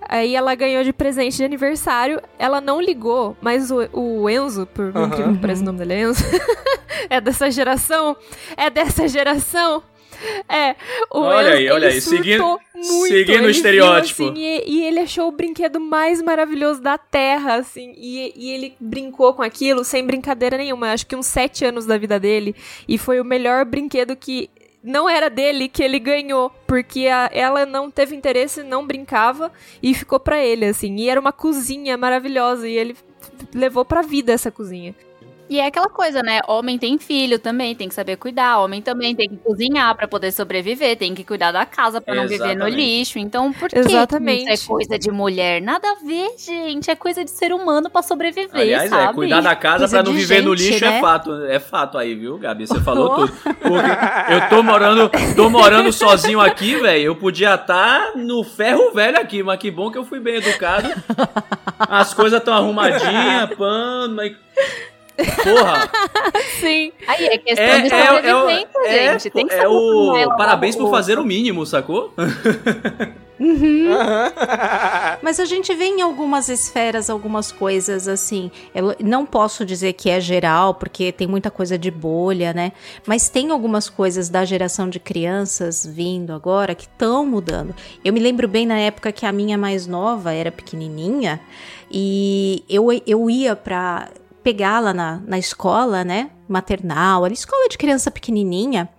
Aí ela ganhou de presente de aniversário. Ela não ligou, mas o, o Enzo, por uhum. que parece o nome dele é Enzo, é dessa geração. É dessa geração. É, o olha Enzo, aí, olha aí, seguindo, muito. seguindo o estereótipo. Assim, e, e, ele achou o brinquedo mais maravilhoso da Terra, assim, e, e, ele brincou com aquilo sem brincadeira nenhuma. Acho que uns sete anos da vida dele, e foi o melhor brinquedo que não era dele que ele ganhou, porque a, ela não teve interesse, não brincava e ficou para ele assim. E era uma cozinha maravilhosa e ele levou para vida essa cozinha. E é aquela coisa, né? Homem tem filho também, tem que saber cuidar. Homem também tem que cozinhar para poder sobreviver, tem que cuidar da casa para não viver no lixo. Então, por que Exatamente. isso é coisa de mulher? Nada a ver, gente. É coisa de ser humano para sobreviver, Aliás, sabe? é, cuidar da casa para não viver gente, no lixo é né? é fato. É fato aí, viu, Gabi? Você falou tudo. Porque eu tô morando, tô morando sozinho aqui, velho. Eu podia estar tá no ferro velho aqui, mas que bom que eu fui bem educado. As coisas estão arrumadinhas, pano, mas Porra! Sim. Aí é questão é, de é, sobrevivência, é, gente. Tem que é o parabéns por fazer o mínimo, sacou? Uhum. Mas a gente vê em algumas esferas algumas coisas assim. Eu não posso dizer que é geral, porque tem muita coisa de bolha, né? Mas tem algumas coisas da geração de crianças vindo agora que estão mudando. Eu me lembro bem na época que a minha mais nova era pequenininha e eu, eu ia pra pegá-la na, na escola, né? Maternal, ali, escola de criança pequenininha.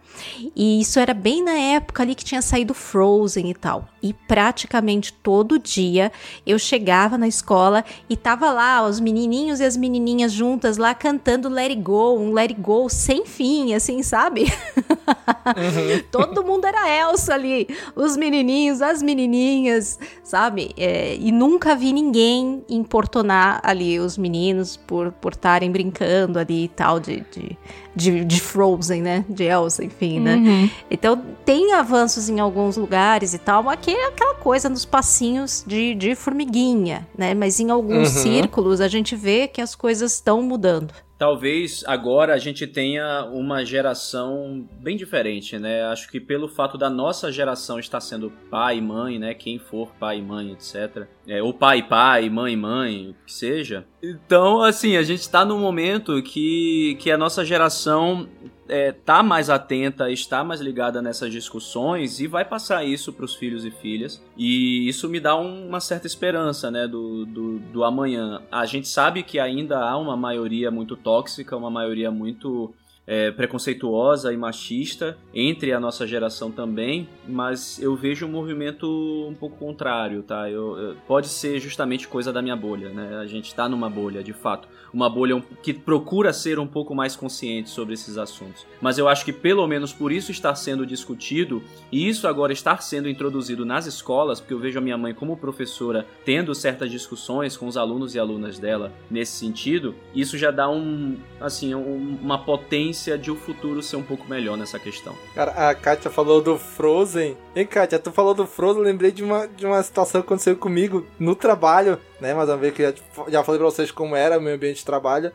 E isso era bem na época ali que tinha saído Frozen e tal. E praticamente todo dia eu chegava na escola e tava lá os menininhos e as menininhas juntas lá cantando Let It Go, um Let It Go sem fim, assim, sabe? Uhum. todo mundo era Elsa ali, os menininhos, as menininhas, sabe? É, e nunca vi ninguém importunar ali os meninos por estarem brincando ali e tal de, de de, de Frozen, né? De Elsa, enfim, né? Uhum. Então tem avanços em alguns lugares e tal, mas aqui é aquela coisa nos passinhos de, de formiguinha, né? Mas em alguns uhum. círculos a gente vê que as coisas estão mudando talvez agora a gente tenha uma geração bem diferente, né? Acho que pelo fato da nossa geração estar sendo pai e mãe, né? Quem for pai e mãe, etc. É, ou pai e pai, mãe e mãe, o que seja. Então, assim, a gente está num momento que, que a nossa geração é, tá mais atenta, está mais ligada nessas discussões e vai passar isso para os filhos e filhas. E isso me dá um, uma certa esperança, né, do, do, do, amanhã. A gente sabe que ainda há uma maioria muito tóxica, uma maioria muito é, preconceituosa e machista entre a nossa geração também, mas eu vejo um movimento um pouco contrário, tá? Eu, eu, pode ser justamente coisa da minha bolha, né? A gente tá numa bolha, de fato. Uma bolha que procura ser um pouco mais consciente sobre esses assuntos. Mas eu acho que pelo menos por isso está sendo discutido e isso agora está sendo introduzido nas escolas, porque eu vejo a minha mãe como professora tendo certas discussões com os alunos e alunas dela nesse sentido, isso já dá um, assim, um, uma potência de o futuro ser um pouco melhor nessa questão. Cara, a Kátia falou do Frozen. Hein, Kátia, tu falou do Frozen, lembrei de uma, de uma situação que aconteceu comigo no trabalho, né? Mais uma vez que já, já falei pra vocês como era o meu ambiente de trabalho.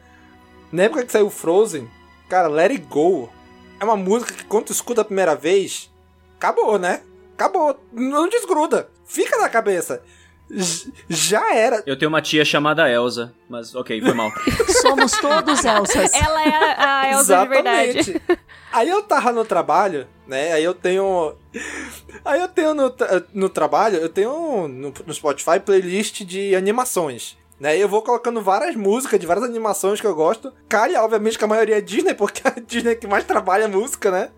Na época que saiu Frozen, cara, Let It Go é uma música que quando tu escuta a primeira vez, acabou, né? Acabou. Não desgruda. Fica na cabeça. Já era. Eu tenho uma tia chamada Elsa, mas ok, foi mal. Somos todos Elsas. Ela é a, a Elsa Exatamente. de verdade. Aí eu tava no trabalho, né? Aí eu tenho. Aí eu tenho no, no trabalho, eu tenho no, no Spotify playlist de animações. Né, eu vou colocando várias músicas de várias animações que eu gosto. Cara, obviamente que a maioria é Disney, porque a Disney é que mais trabalha música, né?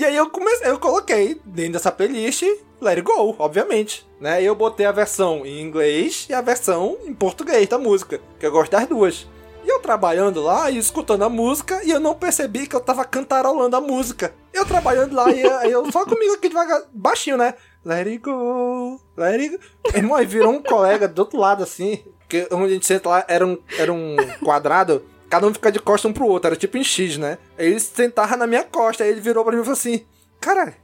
E aí eu comecei, eu coloquei dentro dessa playlist Let It Go, obviamente. Né? Eu botei a versão em inglês e a versão em português da música, que eu gosto das duas. E eu trabalhando lá e escutando a música e eu não percebi que eu tava cantarolando a música. Eu trabalhando lá e eu só comigo aqui devagar, baixinho, né? Let it go, let it go. Irmão, aí virou um colega do outro lado assim, que onde a gente senta lá era um, era um quadrado cada um fica de costa um pro outro, era tipo em X, né? Aí ele sentava na minha costa, aí ele virou pra mim e falou assim: Cara,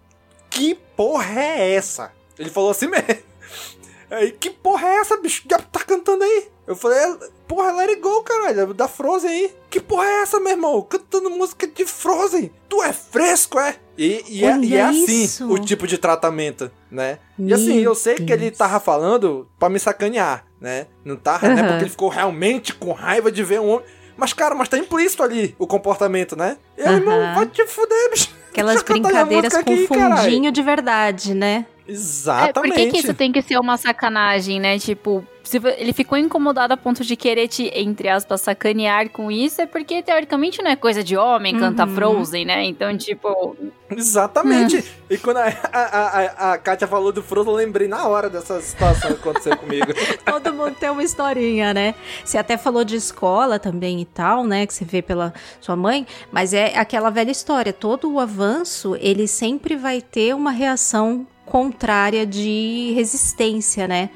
que porra é essa? Ele falou assim mesmo. Aí, que porra é essa, bicho? Já tá cantando aí? Eu falei, é, porra, let it go, caralho, da Frozen aí. Que porra é essa, meu irmão? Cantando música de Frozen. Tu é fresco, é? E, e, é, e é, assim o tipo de tratamento, né? Meu e assim, eu sei Deus. que ele tava falando pra me sacanear, né? Não tava, uhum. né? Porque ele ficou realmente com raiva de ver um homem. Mas, cara, mas tá implícito ali o comportamento, né? Eu, uhum. irmão, vai te fuder, bicho. Aquelas brincadeiras com aqui, fundinho carai. de verdade, né? Exatamente. É, por que, que isso tem que ser uma sacanagem, né? Tipo, ele ficou incomodado a ponto de querer te, entre aspas, sacanear com isso, é porque teoricamente não é coisa de homem uhum. cantar Frozen, né? Então, tipo. Exatamente. Hum. E quando a, a, a, a Kátia falou do Frozen, eu lembrei na hora dessa situação que aconteceu comigo. Todo mundo tem uma historinha, né? Você até falou de escola também e tal, né? Que você vê pela sua mãe, mas é aquela velha história. Todo o avanço, ele sempre vai ter uma reação contrária de resistência, né?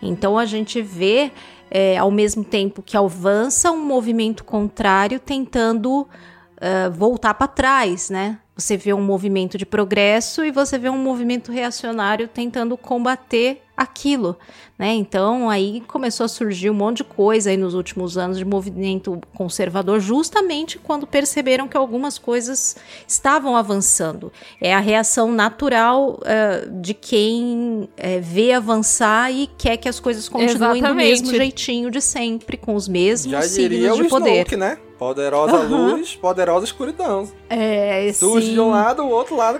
Então a gente vê, é, ao mesmo tempo que avança, um movimento contrário tentando uh, voltar para trás, né? Você vê um movimento de progresso e você vê um movimento reacionário tentando combater aquilo, né? Então aí começou a surgir um monte de coisa aí nos últimos anos de movimento conservador, justamente quando perceberam que algumas coisas estavam avançando. É a reação natural uh, de quem uh, vê avançar e quer que as coisas continuem Exatamente. do mesmo jeitinho de sempre, com os mesmos Já signos de poder. Snoke, né? Poderosa uhum. luz, poderosa escuridão. É, Surge sim. de um lado, o outro lado.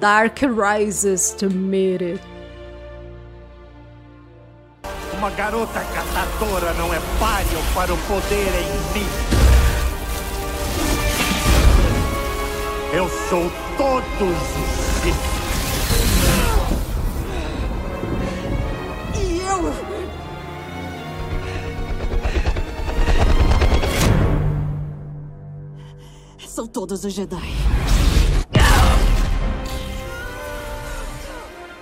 Dark rises to meet it. Uma garota catadora não é páreo para o poder em mim. Eu sou todos os E eu São todos os Jedi.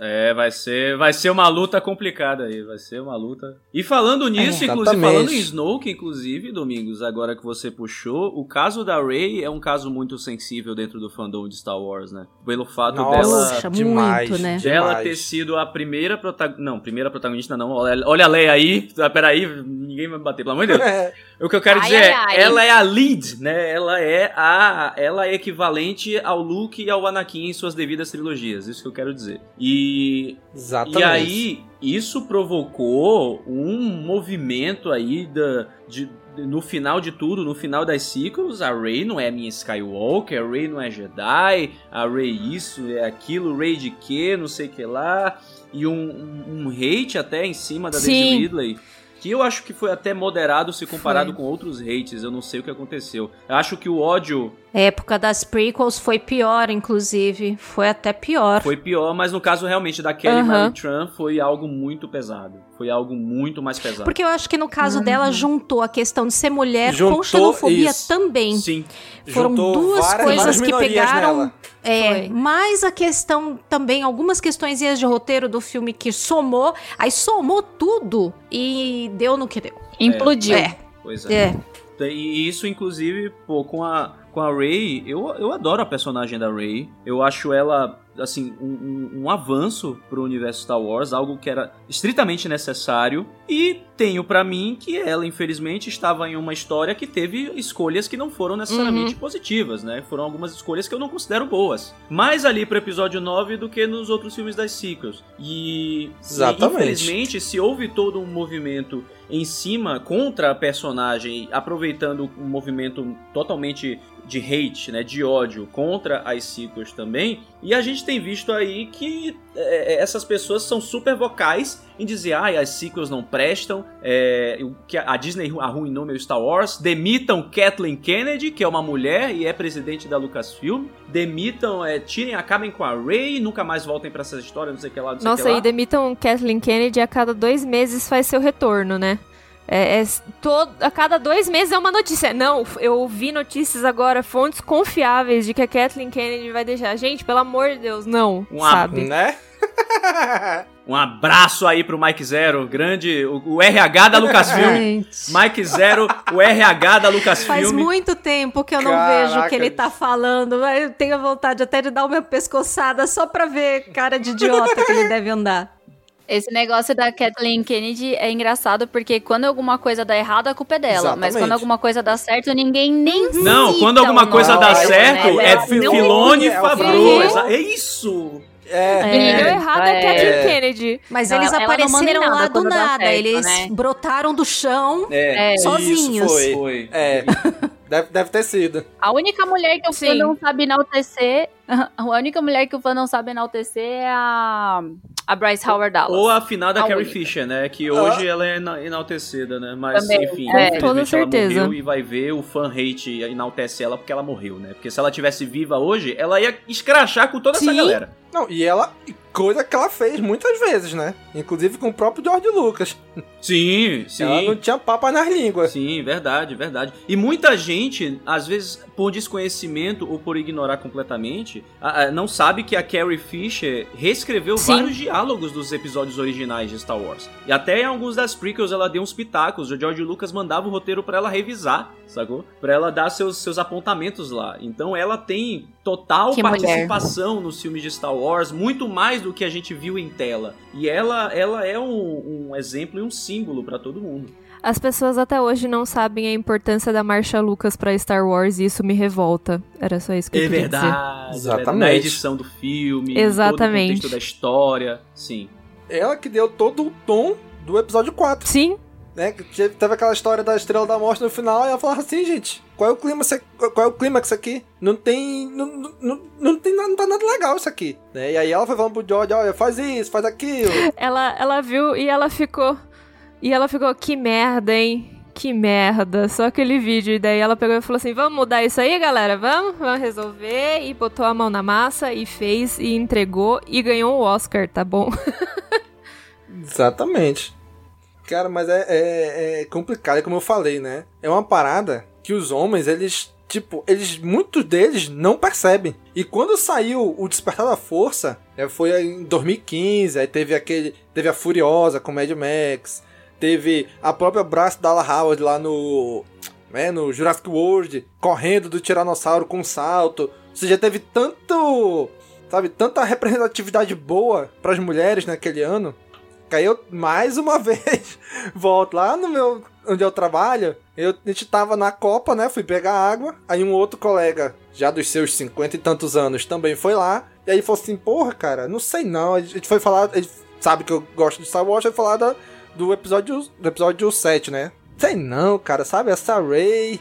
É, vai ser, vai ser uma luta complicada aí, vai ser uma luta. E falando nisso, é, inclusive, falando em Snoke, inclusive, Domingos, agora que você puxou, o caso da Rey é um caso muito sensível dentro do fandom de Star Wars, né? Pelo fato Nossa, dela demais, muito, né? dela demais. ter sido a primeira protagonista, não, primeira protagonista não. Olha, olha a Leia aí, peraí, ninguém vai me bater, pelo amor de Deus. É. O que eu quero ai, dizer ai, é, ai. ela é a lead, né? Ela é a ela é equivalente ao Luke e ao Anakin em suas devidas trilogias, isso que eu quero dizer. E Exatamente. E aí, isso provocou um movimento aí da, de, no final de tudo, no final das ciclos, a Rey não é minha Skywalker, a Rey não é Jedi, a Rey isso, é aquilo, Rey de quê, não sei o que lá, e um, um, um hate até em cima da Daisy Ridley. Que eu acho que foi até moderado se comparado foi. com outros hates, eu não sei o que aconteceu. Eu acho que o ódio a época das prequels foi pior, inclusive. Foi até pior. Foi pior, mas no caso realmente da Kelly uhum. Marie Tran foi algo muito pesado. Foi algo muito mais pesado. Porque eu acho que no caso uhum. dela juntou a questão de ser mulher juntou com xenofobia isso. também. Sim. Foram juntou duas várias, coisas que pegaram. Nela. É, Foi. mais a questão também, algumas questões de roteiro do filme que somou, aí somou tudo e deu no que deu. Implodiu. É. Pois é. é. E isso, inclusive, pô, com a, com a Ray, eu, eu adoro a personagem da Ray. Eu acho ela assim, um, um, um avanço pro universo Star Wars, algo que era estritamente necessário. E tenho para mim que ela, infelizmente, estava em uma história que teve escolhas que não foram necessariamente uhum. positivas, né? Foram algumas escolhas que eu não considero boas. Mais ali pro episódio 9 do que nos outros filmes das sequels. E, Exatamente. infelizmente, se houve todo um movimento em cima contra a personagem, aproveitando um movimento totalmente de hate, né, de ódio contra as sequels também. E a gente tem visto aí que é, é essas pessoas são super vocais em dizer, ah, as sequels não prestam, é, que a Disney arruinou meu Star Wars, demitam Kathleen Kennedy, que é uma mulher e é presidente da Lucasfilm, demitam, é, tirem, acabem com a Rey, nunca mais voltem para essa história, não sei o que lá, não sei Nossa, que lá. e demitam Kathleen Kennedy a cada dois meses faz seu retorno, né? É, é, todo, a cada dois meses é uma notícia. Não, eu ouvi notícias agora, fontes confiáveis de que a Kathleen Kennedy vai deixar. Gente, pelo amor de Deus, não. Um sabe? Né? um abraço aí pro Mike Zero, grande, o, o RH da Lucasfilm. Mike Zero, o RH da Lucasfilm. Faz muito tempo que eu não Caraca. vejo o que ele tá falando. Eu tenho vontade até de dar uma pescoçada só pra ver cara de idiota que ele deve andar. Esse negócio da Kathleen Kennedy é engraçado porque quando alguma coisa dá errado, a culpa é dela. Exatamente. Mas quando alguma coisa dá certo, ninguém nem Não, quando alguma coisa dá certo, né? é Filone e Favreau. É isso! É. Quem deu errado é, é Kathleen Kennedy. Mas ela, eles apareceram lá do nada. Certo, eles né? brotaram do chão é. sozinhos. Isso foi. foi. Deve, deve ter sido. A única mulher que o fã não sabe enaltecer. A única mulher que o fã não sabe enaltecer é a. A Bryce Howard Dallas. Ou a finada a Carrie Fisher, né? Que hoje ela é enaltecida, né? Mas, Também. enfim, é, infelizmente ela morreu e vai ver o fan hate enaltece ela porque ela morreu, né? Porque se ela tivesse viva hoje, ela ia escrachar com toda Sim. essa galera. Não, e ela. Coisa que ela fez muitas vezes, né? Inclusive com o próprio George Lucas. Sim, sim. Ela não tinha papa nas línguas. Sim, verdade, verdade. E muita gente, às vezes, por desconhecimento ou por ignorar completamente, não sabe que a Carrie Fisher reescreveu sim. vários diálogos dos episódios originais de Star Wars. E até em alguns das prequels ela deu uns pitacos. O George Lucas mandava o roteiro para ela revisar, sacou? Pra ela dar seus, seus apontamentos lá. Então ela tem total que participação mulher. nos filmes de Star Wars, muito mais do que a gente viu em tela. E ela, ela é um, um exemplo e um símbolo para todo mundo. As pessoas até hoje não sabem a importância da Marcha Lucas para Star Wars e isso me revolta. Era só isso que eu é queria verdade, dizer. Exatamente. Na edição do filme, Exatamente. todo o contexto da história, sim. Ela que deu todo o tom do episódio 4. Sim. Né? Teve aquela história da Estrela da Morte no final e ela falava assim, gente, qual é o clima qual é o clímax aqui? Não tem não, não, não tem nada, não tá nada legal isso aqui, né? E aí ela foi falando pro George, olha, faz isso, faz aquilo. Ela ela viu e ela ficou e ela ficou que merda, hein? Que merda, só aquele vídeo. E daí ela pegou e falou assim: vamos mudar isso aí, galera? Vamos, vamos resolver. E botou a mão na massa e fez e entregou e ganhou o Oscar, tá bom? Exatamente. Cara, mas é, é, é complicado, é como eu falei, né? É uma parada que os homens, eles tipo, eles, muitos deles não percebem. E quando saiu o Despertar da Força, é, foi em 2015, aí teve aquele, teve a Furiosa com Mad Max, teve a própria Braço Dalla Howard lá no, né, no Jurassic World, correndo do Tiranossauro com um salto. Ou seja, teve tanto, sabe, tanta representatividade boa para as mulheres naquele ano Aí eu, mais uma vez, volto lá no meu. onde eu trabalho. Eu, a gente tava na Copa, né? Fui pegar água. Aí um outro colega, já dos seus cinquenta e tantos anos, também foi lá. E aí falou assim: Porra, cara, não sei não. A gente foi falar. Ele sabe que eu gosto de Star Wars, foi falar da, do episódio do episódio 7, né? Sei não, cara, sabe? Essa Ray.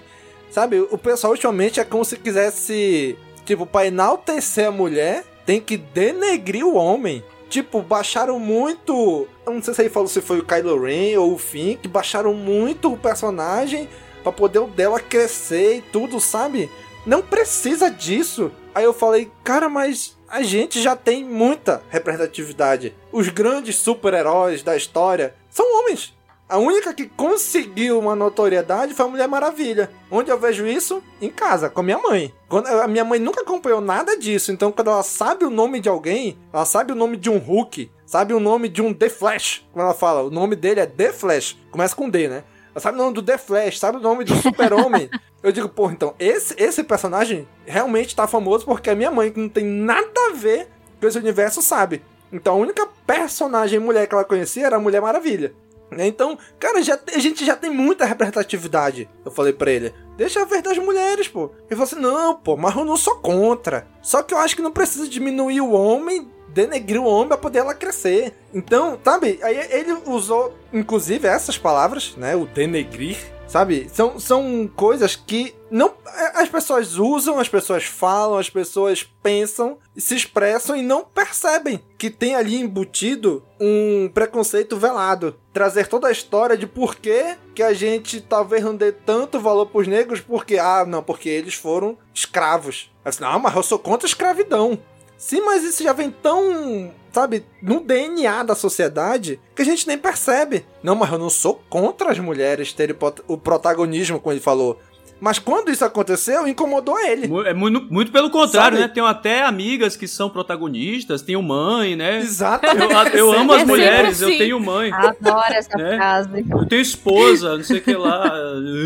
Sabe? O pessoal ultimamente é como se quisesse. Tipo, pra enaltecer a mulher, tem que denegrir o homem. Tipo, baixaram muito. Eu não sei se ele falou se foi o Kylo Ren ou o Finn, que baixaram muito o personagem pra poder o dela crescer e tudo, sabe? Não precisa disso. Aí eu falei, cara, mas a gente já tem muita representatividade. Os grandes super-heróis da história são homens. A única que conseguiu uma notoriedade foi a Mulher Maravilha. Onde eu vejo isso? Em casa, com a minha mãe. Quando, a minha mãe nunca acompanhou nada disso, então quando ela sabe o nome de alguém, ela sabe o nome de um Hulk, sabe o nome de um The Flash. Como ela fala, o nome dele é The Flash. Começa com D, né? Ela sabe o nome do The Flash, sabe o nome do Super-Homem. eu digo, pô, então, esse, esse personagem realmente tá famoso porque a minha mãe, que não tem nada a ver com esse universo, sabe. Então a única personagem mulher que ela conhecia era a Mulher Maravilha. Né? Então, cara, já, a gente já tem muita representatividade. Eu falei pra ele, deixa ver das mulheres, pô. Ele falou assim, não, pô, mas eu não sou contra. Só que eu acho que não precisa diminuir o homem, denegrir o homem pra poder ela crescer. Então, sabe, aí ele usou, inclusive, essas palavras, né, o denegrir Sabe? São, são coisas que não as pessoas usam, as pessoas falam, as pessoas pensam, se expressam e não percebem que tem ali embutido um preconceito velado. Trazer toda a história de por que, que a gente talvez não dê tanto valor pros negros, porque, ah, não, porque eles foram escravos. Assim, não, mas eu sou contra a escravidão. Sim, mas isso já vem tão, sabe, no DNA da sociedade que a gente nem percebe. Não, mas eu não sou contra as mulheres terem o protagonismo, como ele falou. Mas quando isso aconteceu, incomodou ele. É muito, muito pelo contrário, Sabe? né? Tenho até amigas que são protagonistas, tenho mãe, né? Exatamente. Eu, eu amo as é mulheres, assim. eu tenho mãe. Adoro essa né? frase. Eu tenho esposa, não sei o que lá.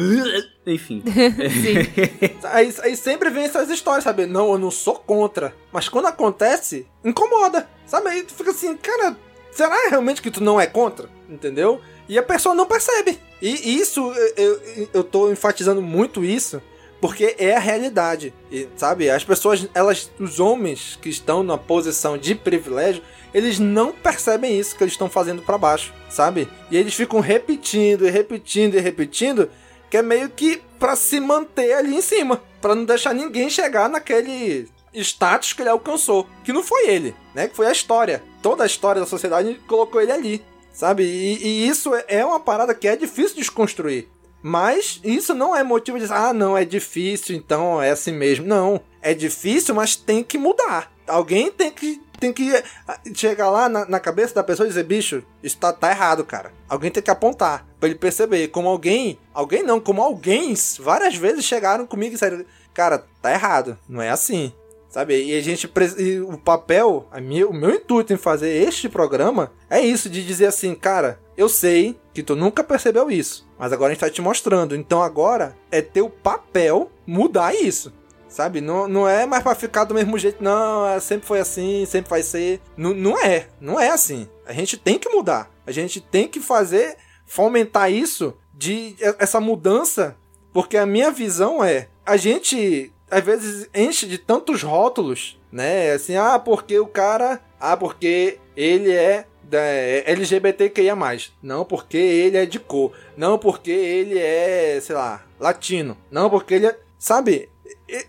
Enfim. aí, aí sempre vem essas histórias, sabe? Não, eu não sou contra. Mas quando acontece, incomoda. Sabe? Aí tu fica assim, cara, será realmente que tu não é contra? Entendeu? E a pessoa não percebe. E isso, eu, eu tô enfatizando muito isso, porque é a realidade. E, sabe, as pessoas, elas, os homens que estão na posição de privilégio, eles não percebem isso que eles estão fazendo para baixo, sabe? E eles ficam repetindo e repetindo e repetindo, que é meio que para se manter ali em cima, para não deixar ninguém chegar naquele status que ele alcançou, que não foi ele, né? Que foi a história. Toda a história da sociedade colocou ele ali. Sabe? E, e, isso é uma parada que é difícil de desconstruir. Mas isso não é motivo de dizer, ah, não, é difícil, então é assim mesmo. Não. É difícil, mas tem que mudar. Alguém tem que, tem que ah, chegar lá na, na cabeça da pessoa e dizer, bicho, isso tá, tá errado, cara. Alguém tem que apontar para ele perceber. Como alguém, alguém não, como alguém várias vezes chegaram comigo e disseram, cara, tá errado, não é assim. Sabe? E a gente. E o papel, minha, o meu intuito em fazer este programa é isso, de dizer assim, cara, eu sei que tu nunca percebeu isso, mas agora a gente tá te mostrando. Então agora é teu papel mudar isso. Sabe? Não, não é mais pra ficar do mesmo jeito, não, é, sempre foi assim, sempre vai ser. Não, não é, não é assim. A gente tem que mudar. A gente tem que fazer, fomentar isso, de essa mudança, porque a minha visão é, a gente às vezes enche de tantos rótulos, né? Assim, ah, porque o cara. Ah, porque ele é da LGBTQIA. Não porque ele é de cor. Não porque ele é, sei lá, latino. Não porque ele é. Sabe?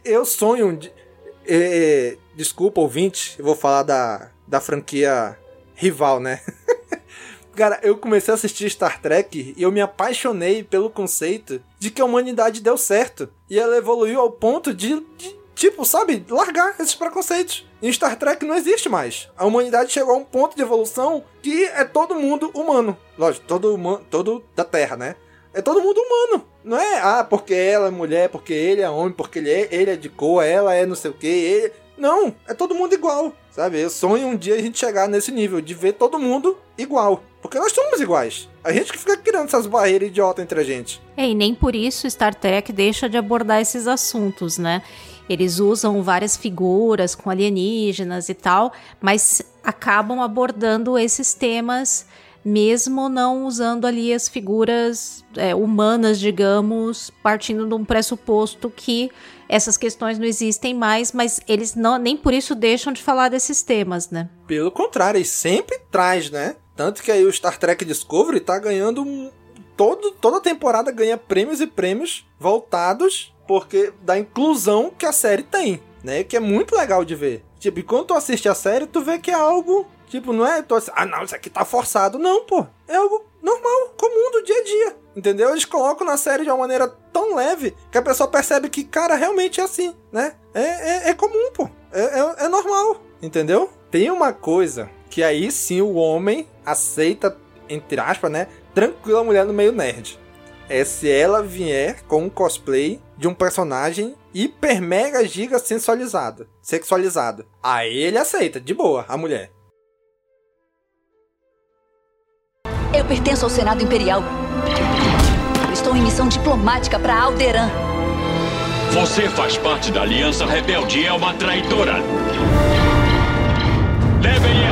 Eu sonho. De, é, desculpa, ouvinte, eu vou falar da, da franquia rival, né? Cara, eu comecei a assistir Star Trek e eu me apaixonei pelo conceito de que a humanidade deu certo. E ela evoluiu ao ponto de, de tipo, sabe, largar esses preconceitos. Em Star Trek não existe mais. A humanidade chegou a um ponto de evolução que é todo mundo humano. Lógico, todo humano, todo da Terra, né? É todo mundo humano. Não é, ah, porque ela é mulher, porque ele é homem, porque ele é, ele é de cor, ela é não sei o que. Ele... Não, é todo mundo igual, sabe? Eu sonho um dia a gente chegar nesse nível de ver todo mundo igual. Porque nós somos iguais. A gente que fica criando essas barreiras idiotas entre a gente. É, e nem por isso Star Trek deixa de abordar esses assuntos, né? Eles usam várias figuras com alienígenas e tal, mas acabam abordando esses temas mesmo não usando ali as figuras é, humanas, digamos, partindo de um pressuposto que essas questões não existem mais, mas eles não, nem por isso deixam de falar desses temas, né? Pelo contrário, eles sempre traz, né? Tanto que aí o Star Trek Discovery tá ganhando um, todo, toda temporada ganha prêmios e prêmios voltados porque da inclusão que a série tem. né? Que é muito legal de ver. Tipo, e quando tu assiste a série, tu vê que é algo. Tipo, não é. Tu, ah, não, isso aqui tá forçado. Não, pô. É algo normal, comum do dia a dia. Entendeu? Eles colocam na série de uma maneira tão leve que a pessoa percebe que, cara, realmente é assim, né? É, é, é comum, pô. É, é, é normal, entendeu? Tem uma coisa que aí sim o homem aceita, entre aspas, né? Tranquila a mulher no meio nerd. É se ela vier com um cosplay de um personagem hiper mega giga sensualizado, sexualizado. Aí ele aceita, de boa, a mulher. Eu pertenço ao Senado Imperial. Estou em missão diplomática para Alderan. Você faz parte da Aliança Rebelde e é uma traidora. Levem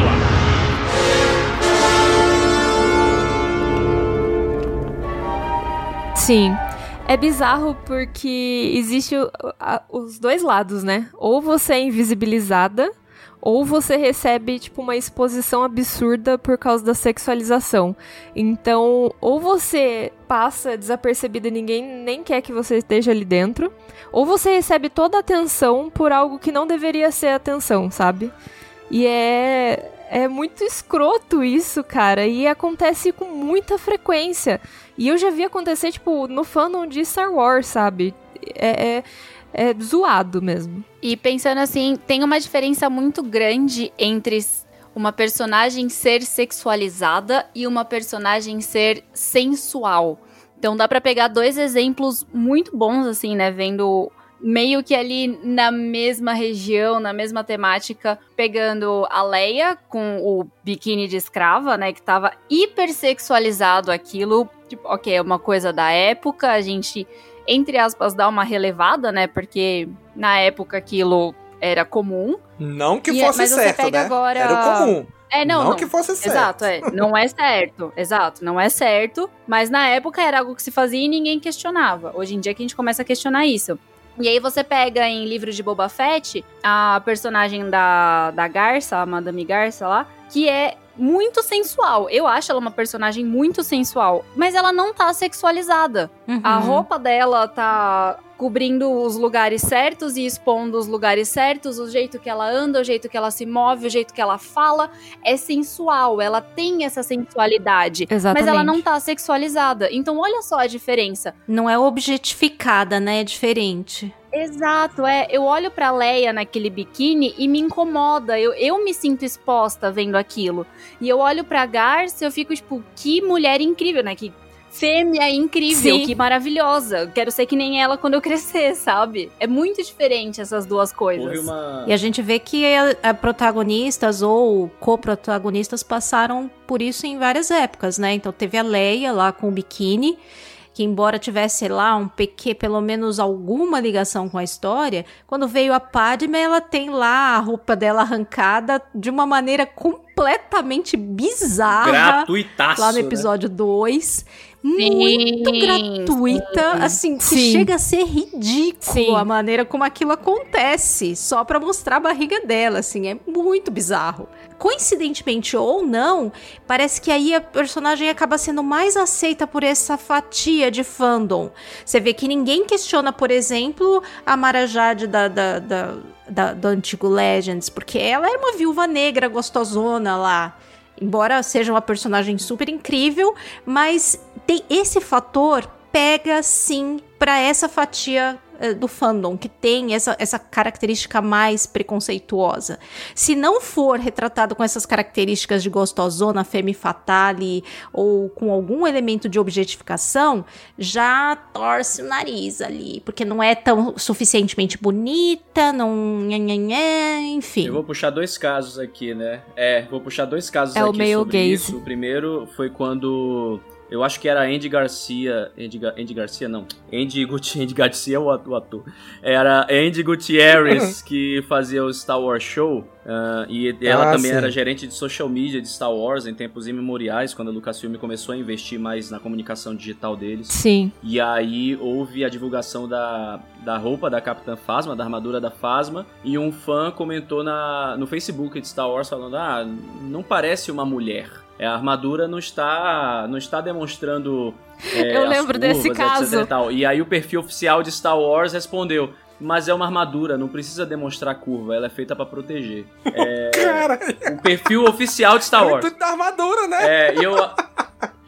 Sim. É bizarro porque existe os dois lados, né? Ou você é invisibilizada ou você recebe tipo uma exposição absurda por causa da sexualização. Então, ou você passa desapercebido e ninguém nem quer que você esteja ali dentro, ou você recebe toda a atenção por algo que não deveria ser atenção, sabe? E é é muito escroto isso, cara, e acontece com muita frequência. E eu já vi acontecer tipo no fandom de Star Wars, sabe? é, é é zoado mesmo. E pensando assim, tem uma diferença muito grande entre uma personagem ser sexualizada e uma personagem ser sensual. Então dá para pegar dois exemplos muito bons assim, né, vendo meio que ali na mesma região, na mesma temática, pegando a Leia com o biquíni de escrava, né, que tava hipersexualizado aquilo, tipo, OK, é uma coisa da época, a gente entre aspas, dar uma relevada, né? Porque na época aquilo era comum. Não que e, é, fosse mas certo, você pega né? Agora... Era comum. É, não, não, não, que fosse certo. Exato, é. Não é certo. Exato, não é certo. Mas na época era algo que se fazia e ninguém questionava. Hoje em dia que a gente começa a questionar isso. E aí você pega em livro de Boba Fett a personagem da, da Garça, a Madame Garça lá, que é muito sensual. Eu acho ela uma personagem muito sensual, mas ela não tá sexualizada. Uhum. A roupa dela tá cobrindo os lugares certos e expondo os lugares certos, o jeito que ela anda, o jeito que ela se move, o jeito que ela fala, é sensual, ela tem essa sensualidade, Exatamente. mas ela não tá sexualizada. Então olha só a diferença. Não é objetificada, né? É diferente. Exato, é. Eu olho pra Leia naquele biquíni e me incomoda. Eu, eu me sinto exposta vendo aquilo. E eu olho pra Garça e eu fico, tipo, que mulher incrível, né? Que fêmea incrível, Sim. que maravilhosa. Quero ser que nem ela quando eu crescer, sabe? É muito diferente essas duas coisas. Uma... E a gente vê que a, a protagonistas ou co-protagonistas passaram por isso em várias épocas, né? Então teve a Leia lá com o biquíni que embora tivesse lá um PQ, pelo menos alguma ligação com a história, quando veio a Padme, ela tem lá a roupa dela arrancada de uma maneira completamente bizarra. Gratuitaço, Lá no né? episódio 2. Né? muito sim, gratuita, sim. assim, que sim. chega a ser ridículo a maneira como aquilo acontece, só para mostrar a barriga dela, assim, é muito bizarro. Coincidentemente ou não, parece que aí a personagem acaba sendo mais aceita por essa fatia de fandom. Você vê que ninguém questiona, por exemplo, a Marajade da, da, da, da do antigo Legends, porque ela é uma viúva negra gostosona lá. Embora seja uma personagem super incrível, mas tem esse fator pega sim para essa fatia do fandom que tem essa, essa característica mais preconceituosa. Se não for retratado com essas características de gostosona, femme fatale ou com algum elemento de objetificação, já torce o nariz ali, porque não é tão suficientemente bonita, não, enfim. Eu vou puxar dois casos aqui, né? É, vou puxar dois casos é aqui o meio sobre gaze. isso. O primeiro foi quando eu acho que era Andy Garcia. Andy, Andy Garcia, não. Andy, Guti, Andy Garcia é o ator. Era Andy Gutierrez que fazia o Star Wars Show. Uh, e ela ah, também sim. era gerente de social media de Star Wars em tempos imemoriais, quando a Lucasfilm começou a investir mais na comunicação digital deles. Sim. E aí houve a divulgação da, da roupa da Capitã Phasma, da armadura da Phasma, e um fã comentou na, no Facebook de Star Wars falando: Ah, não parece uma mulher. É, a armadura não está, não está demonstrando. É, Eu lembro curvas, desse caso. E, e, aí o perfil oficial de Star Wars respondeu: mas é uma armadura, não precisa demonstrar curva, ela é feita para proteger. É, o perfil oficial de Star Wars. É tudo da armadura, né? É, e eu,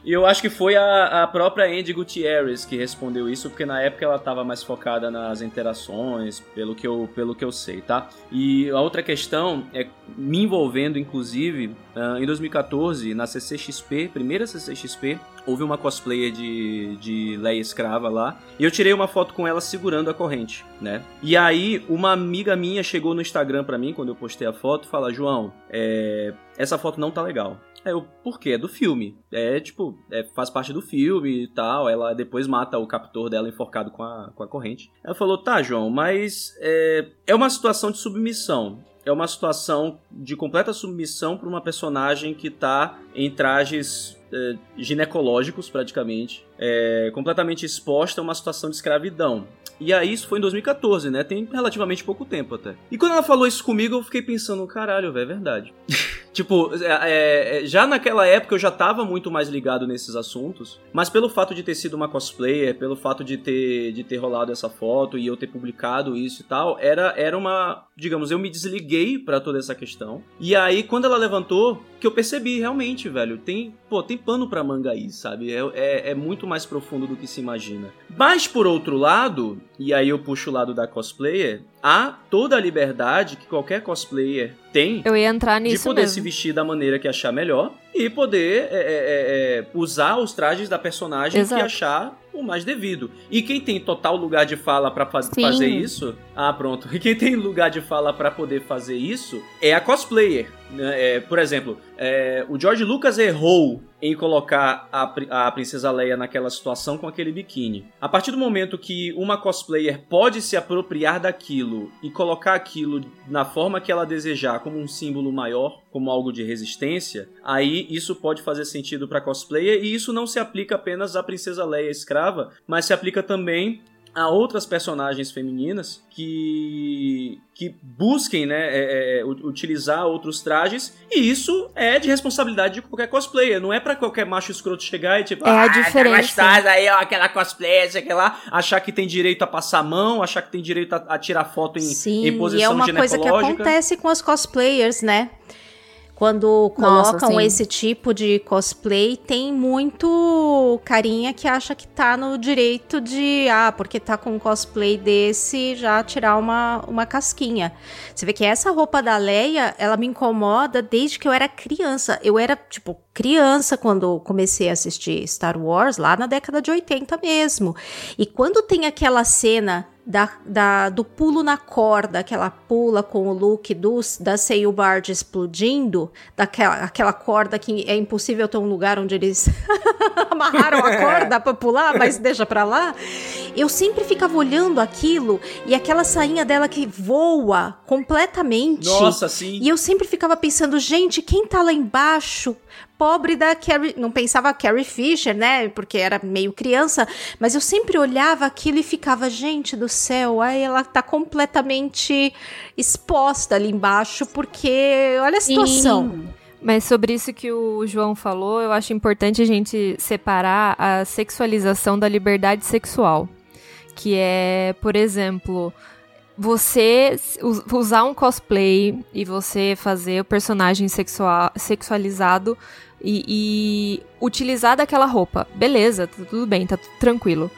e eu acho que foi a, a própria Andy Gutierrez que respondeu isso, porque na época ela estava mais focada nas interações, pelo que, eu, pelo que eu sei, tá? E a outra questão é me envolvendo, inclusive, uh, em 2014, na CCXP, primeira CCXP, houve uma cosplayer de, de Leia Escrava lá, e eu tirei uma foto com ela segurando a corrente, né? E aí, uma amiga minha chegou no Instagram pra mim, quando eu postei a foto, fala, João, é, essa foto não tá legal. Aí eu, por quê? É do filme. É, tipo, é, faz parte do filme e tal. Ela depois mata o captor dela enforcado com a, com a corrente. Ela falou, tá, João, mas é, é uma situação de submissão é uma situação de completa submissão para uma personagem que tá em trajes é, ginecológicos, praticamente, é, completamente exposta a uma situação de escravidão. E aí, isso foi em 2014, né? Tem relativamente pouco tempo até. E quando ela falou isso comigo, eu fiquei pensando, caralho, velho, é verdade. Tipo, é, é, já naquela época eu já tava muito mais ligado nesses assuntos, mas pelo fato de ter sido uma cosplayer, pelo fato de ter, de ter rolado essa foto e eu ter publicado isso e tal, era, era uma. Digamos, eu me desliguei para toda essa questão. E aí, quando ela levantou, que eu percebi realmente, velho, tem, pô, tem pano pra manga aí, sabe? É, é, é muito mais profundo do que se imagina. Mas por outro lado, e aí eu puxo o lado da cosplayer, há toda a liberdade que qualquer cosplayer tem eu ia entrar nisso de poder mesmo. se vestir da maneira que achar melhor e poder é, é, é, usar os trajes da personagem Exato. que achar o mais devido. E quem tem total lugar de fala para faz, fazer isso? Ah, pronto. E quem tem lugar de fala para poder fazer isso é a cosplayer. Né? É, por exemplo, é, o George Lucas errou em colocar a, a Princesa Leia naquela situação com aquele biquíni. A partir do momento que uma cosplayer pode se apropriar daquilo e colocar aquilo na forma que ela desejar, como um símbolo maior, como algo de resistência, aí isso pode fazer sentido para cosplayer e isso não se aplica apenas à Princesa Leia escrava, mas se aplica também a outras personagens femininas que, que busquem né, é, é, utilizar outros trajes, e isso é de responsabilidade de qualquer cosplayer. Não é para qualquer macho escroto chegar e tipo, É a ah, diferença. gostosa aí, ó, aquela cosplayer, lá, achar que tem direito a passar a mão, achar que tem direito a, a tirar foto em, Sim, em posição e é uma coisa que acontece com as cosplayers, né? Quando Nossa, colocam sim. esse tipo de cosplay, tem muito carinha que acha que tá no direito de, ah, porque tá com um cosplay desse, já tirar uma, uma casquinha. Você vê que essa roupa da Leia, ela me incomoda desde que eu era criança. Eu era, tipo, criança quando comecei a assistir Star Wars, lá na década de 80 mesmo. E quando tem aquela cena da, da- do pulo na corda, que ela pula com o look do, da Seilbard explodindo, daquela aquela corda que é impossível ter um lugar onde eles amarraram a corda pra pular, mas deixa pra lá. Eu sempre ficava olhando aquilo e aquela sainha dela que voa completamente. Nossa, sim. E eu sempre ficava pensando, gente, quem tá lá embaixo? Pobre da Carrie. Não pensava Carrie Fisher, né? Porque era meio criança. Mas eu sempre olhava aquilo e ficava, gente do céu, aí ela tá completamente exposta ali embaixo, porque olha a situação. Mas sobre isso que o João falou, eu acho importante a gente separar a sexualização da liberdade sexual. Que é, por exemplo, você us- usar um cosplay e você fazer o personagem sexual, sexualizado e, e utilizar daquela roupa. Beleza, tá tudo bem, tá tranquilo.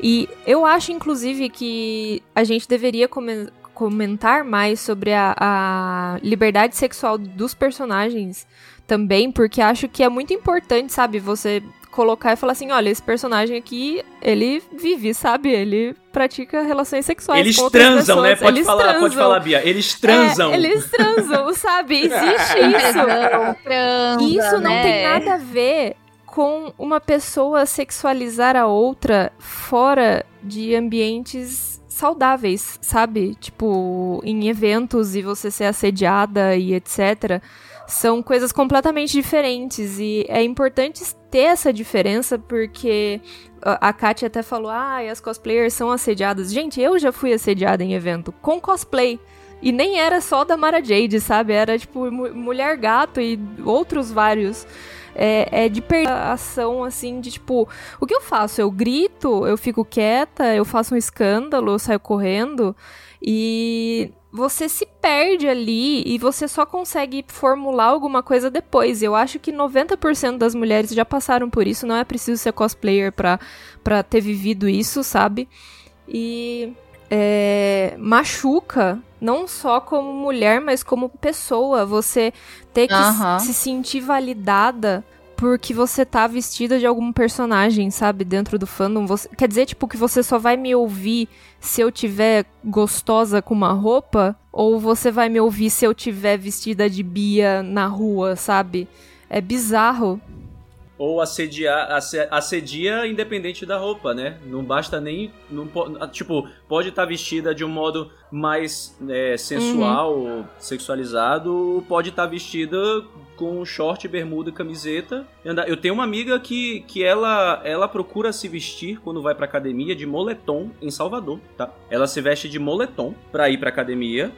E eu acho, inclusive, que a gente deveria come- comentar mais sobre a, a liberdade sexual dos personagens também, porque acho que é muito importante, sabe? Você colocar e falar assim, olha, esse personagem aqui, ele vive, sabe? Ele pratica relações sexuais Eles transam, né? pessoas. Pode Eles falar, pode transam. falar, Bia. Eles transam. É, eles transam, sabe? Existe isso. Transa, Isso não né? tem nada a ver com uma pessoa sexualizar a outra fora de ambientes saudáveis, sabe? Tipo, em eventos e você ser assediada e etc. São coisas completamente diferentes e é importante ter essa diferença porque a Kátia até falou: ah, as cosplayers são assediadas. Gente, eu já fui assediada em evento com cosplay. E nem era só da Mara Jade, sabe? Era tipo mu- Mulher Gato e outros vários é, é de perder a ação, assim, de tipo, o que eu faço? Eu grito, eu fico quieta, eu faço um escândalo, eu saio correndo. E você se perde ali e você só consegue formular alguma coisa depois. Eu acho que 90% das mulheres já passaram por isso, não é preciso ser cosplayer pra, pra ter vivido isso, sabe? E é, machuca, não só como mulher, mas como pessoa. Você ter que se sentir validada porque você tá vestida de algum personagem, sabe? Dentro do fandom. Você- quer dizer, tipo, que você só vai me ouvir se eu tiver gostosa com uma roupa? Ou você vai me ouvir se eu tiver vestida de Bia na rua, sabe? É bizarro. Ou assediar, asse- assedia independente da roupa, né? Não basta nem. Não, po- tipo, pode estar vestida de um modo mais é, sensual, Uhum. sexualizado, ou pode estar vestida com short, bermuda e camiseta. Eu tenho uma amiga que, que ela, ela procura se vestir quando vai pra academia de moletom em Salvador, tá? Ela se veste de moletom pra ir pra academia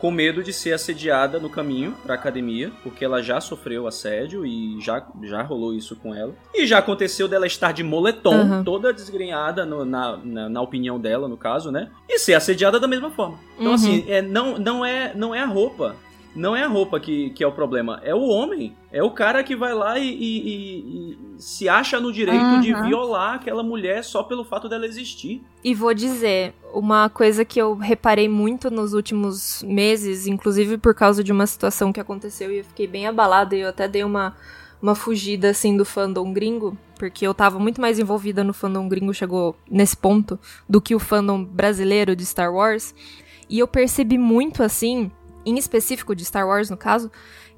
com medo de ser assediada no caminho pra academia, porque ela já sofreu assédio e já, já rolou isso com ela. E já aconteceu dela estar de moletom, Aham. toda desgrenhada no- na, na, na opinião dela, no caso, né? E ser assediada da mesma forma. Então, Uhum. assim, é, não, não, é, não é a roupa. Não é a roupa que, que é o problema, é o homem. É o cara que vai lá e, e- e- se acha no direito de Uhum. violar aquela mulher só pelo fato dela existir. E vou dizer, uma coisa que eu reparei muito nos últimos meses, inclusive por causa de uma situação que aconteceu e eu fiquei bem abalada e eu até dei uma, uma fugida assim do fandom gringo, porque eu tava muito mais envolvida no fandom gringo, chegou nesse ponto, do que o fandom brasileiro de Star Wars. E eu percebi muito assim, em específico de Star Wars no caso,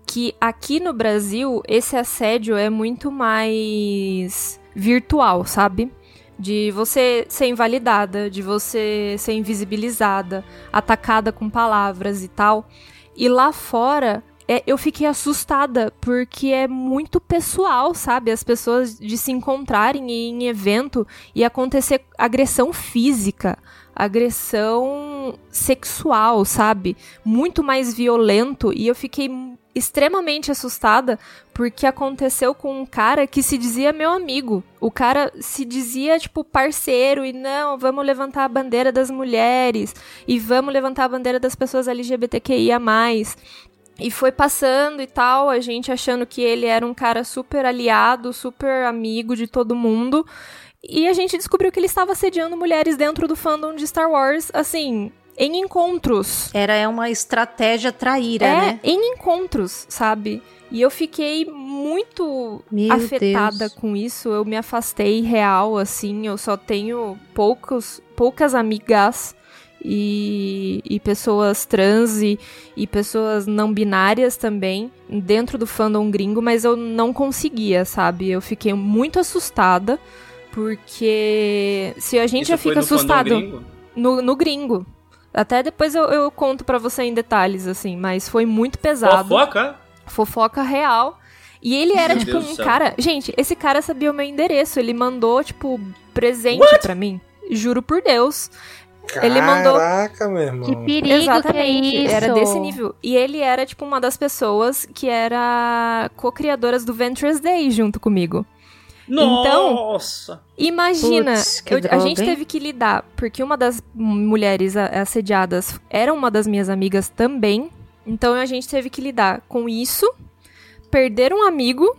que aqui no Brasil esse assédio é muito mais virtual, sabe? De você ser invalidada, de você ser invisibilizada, atacada com palavras e tal. E lá fora, é, eu fiquei assustada, porque é muito pessoal, sabe? As pessoas de se encontrarem em evento e acontecer agressão física, agressão sexual, sabe? Muito mais violento. E eu fiquei extremamente assustada porque aconteceu com um cara que se dizia meu amigo. O cara se dizia, tipo, parceiro e não, vamos levantar a bandeira das mulheres e vamos levantar a bandeira das pessoas LGBTQIA. E foi passando e tal, a gente achando que ele era um cara super aliado, super amigo de todo mundo. E a gente descobriu que ele estava assediando mulheres dentro do fandom de Star Wars, assim, em encontros. Era uma estratégia traíra, é, né? em encontros, sabe? E eu fiquei muito Meu afetada Deus. com isso. Eu me afastei real, assim. Eu só tenho poucos, poucas amigas e, e pessoas trans e, e pessoas não binárias também dentro do fandom gringo, mas eu não conseguia, sabe? Eu fiquei muito assustada. Porque se a gente Isso já fica assustado gringo? no, no gringo. Até depois eu, eu conto pra você em detalhes, assim, mas foi muito pesado. Fofoca? Fofoca real. E ele era, Meu tipo, Deus um cara. Gente, esse cara sabia o meu endereço. Ele mandou, tipo, presente pra mim. Juro por Deus. Ele mandou. Caraca, meu irmão. Que perigo Exatamente, que é isso. era desse nível. E ele era, tipo, uma das pessoas que era co-criadoras do Ventress Day junto comigo. Então, Nossa! Imagina, Putz, que eu- a gente teve que lidar, porque uma das mulheres assediadas era uma das minhas amigas também. Então a gente teve que lidar com isso, perder um amigo,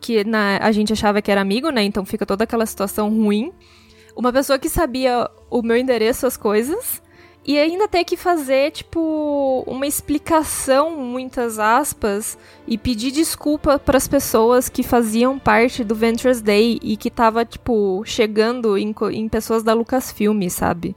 que na- a gente achava que era amigo, né? Então fica toda aquela situação ruim. Uma pessoa que sabia o meu endereço, as coisas. E ainda ter que fazer, tipo, uma explicação, muitas aspas, e pedir desculpa para as pessoas que faziam parte do Ventures Day e que tava, tipo, chegando em, em pessoas da Lucasfilm, sabe?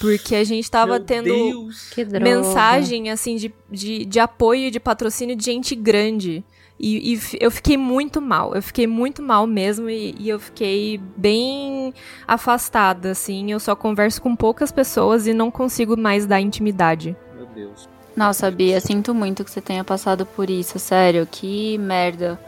Porque a gente tava Meu tendo Deus. Mensagem, assim, de, de, de apoio e de patrocínio de gente grande. E, e eu fiquei muito mal. Eu fiquei muito mal mesmo e, e eu fiquei bem afastada, assim. Eu só converso com poucas pessoas e não consigo mais dar intimidade. Meu Deus. Nossa, Bia, sinto muito que você tenha passado por isso, sério, que merda.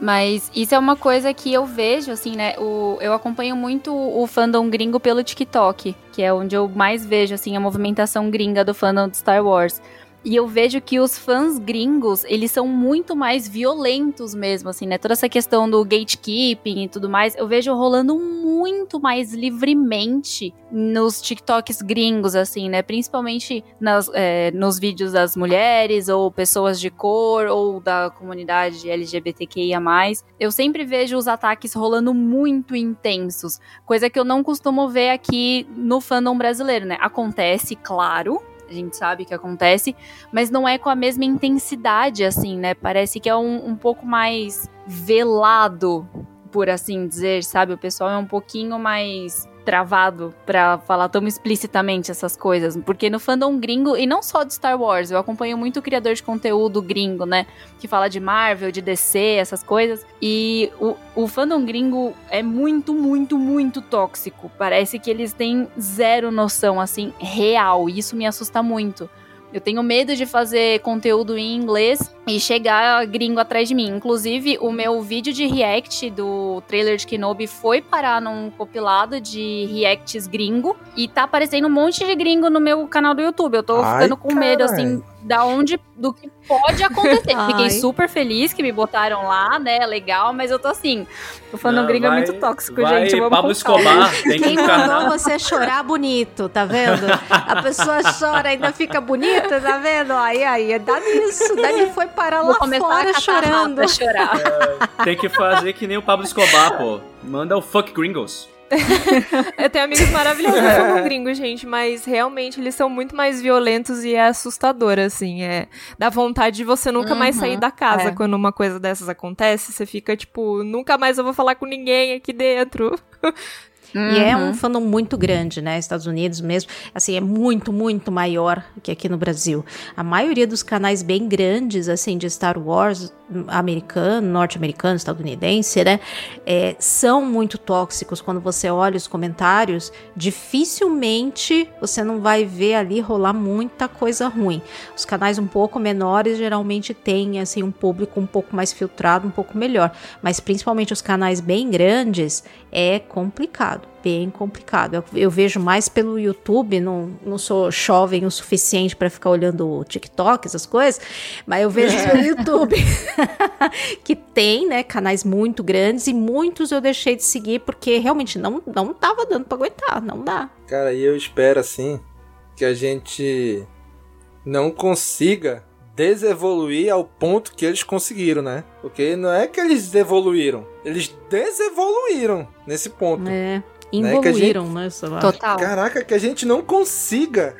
Mas isso é uma coisa que eu vejo, assim, né? O, eu acompanho muito o fandom gringo pelo TikTok, que é onde eu mais vejo, assim, a movimentação gringa do fandom de Star Wars. E eu vejo que os fãs gringos, eles são muito mais violentos mesmo, assim, né? Toda essa questão do gatekeeping e tudo mais, eu vejo rolando muito mais livremente nos TikToks gringos, assim, né? Principalmente nas, é, nos vídeos das mulheres, ou pessoas de cor, ou da comunidade LGBTQIA. Eu sempre vejo os ataques rolando muito intensos, coisa que eu não costumo ver aqui no fandom brasileiro, né? Acontece, claro, a gente sabe que acontece, mas não é com a mesma intensidade, assim, né? Parece que é um, um pouco mais velado, por assim dizer, sabe? O pessoal é um pouquinho mais travado para falar tão explicitamente essas coisas, porque no fandom gringo, e não só de Star Wars, eu acompanho muito criador de conteúdo gringo, né, que fala de Marvel, de DC, essas coisas, e o, o fandom gringo é muito, muito, muito tóxico. Parece que eles têm zero noção, assim, real, e isso me assusta muito. Eu tenho medo de fazer conteúdo em inglês e chegar gringo atrás de mim. Inclusive, o meu vídeo de react do trailer de Kenobi foi parar num compilado de reacts gringo e tá aparecendo um monte de gringo no meu canal do YouTube. Eu tô Ai, ficando com carai. medo, assim, da onde, do que pode acontecer. Fiquei super feliz que me botaram lá, né? Legal, mas eu tô assim. O fã gringo é muito tóxico, vai, gente. Vamos Pablo Escobar, tem Quem mandou você chorar bonito, tá vendo? A pessoa chora, ainda fica bonita, tá vendo? Aí, aí, dá nisso. Dani foi parar Vou lá fora chorando. Chorar. É, tem que fazer que nem o Pablo Escobar, pô. Manda o fuck gringos. eu tenho amigos maravilhosos que são gringos, gente, mas realmente eles são muito mais violentos e é assustador, assim. É, dá vontade de você nunca uhum, mais sair da casa é. quando uma coisa dessas acontece. Você fica tipo, nunca mais eu vou falar com ninguém aqui dentro. Uhum. E é um uhum. fandom muito grande, né? Estados Unidos mesmo, assim, é muito, muito maior que aqui no Brasil. A maioria dos canais bem grandes, assim, de Star Wars, americano, norte-americano, estadunidense, né? É, são muito tóxicos. Quando você olha os comentários, dificilmente você não vai ver ali rolar muita coisa ruim. Os canais um pouco menores geralmente têm, assim, um público um pouco mais filtrado, um pouco melhor. Mas principalmente os canais bem grandes, é complicado bem complicado. Eu, eu, vejo mais pelo YouTube, não, não sou jovem o suficiente para ficar olhando o TikTok, essas coisas, mas eu vejo pelo YouTube. que tem, né, canais muito grandes e muitos eu deixei de seguir porque realmente não, não tava dando para aguentar, não dá. Cara, e eu espero assim que a gente não consiga desevoluir ao ponto que eles conseguiram, né? Porque não é que eles evoluíram, eles desevoluíram nesse ponto. É. Evoluíram, né? Gente... né Total. Caraca, que a gente não consiga.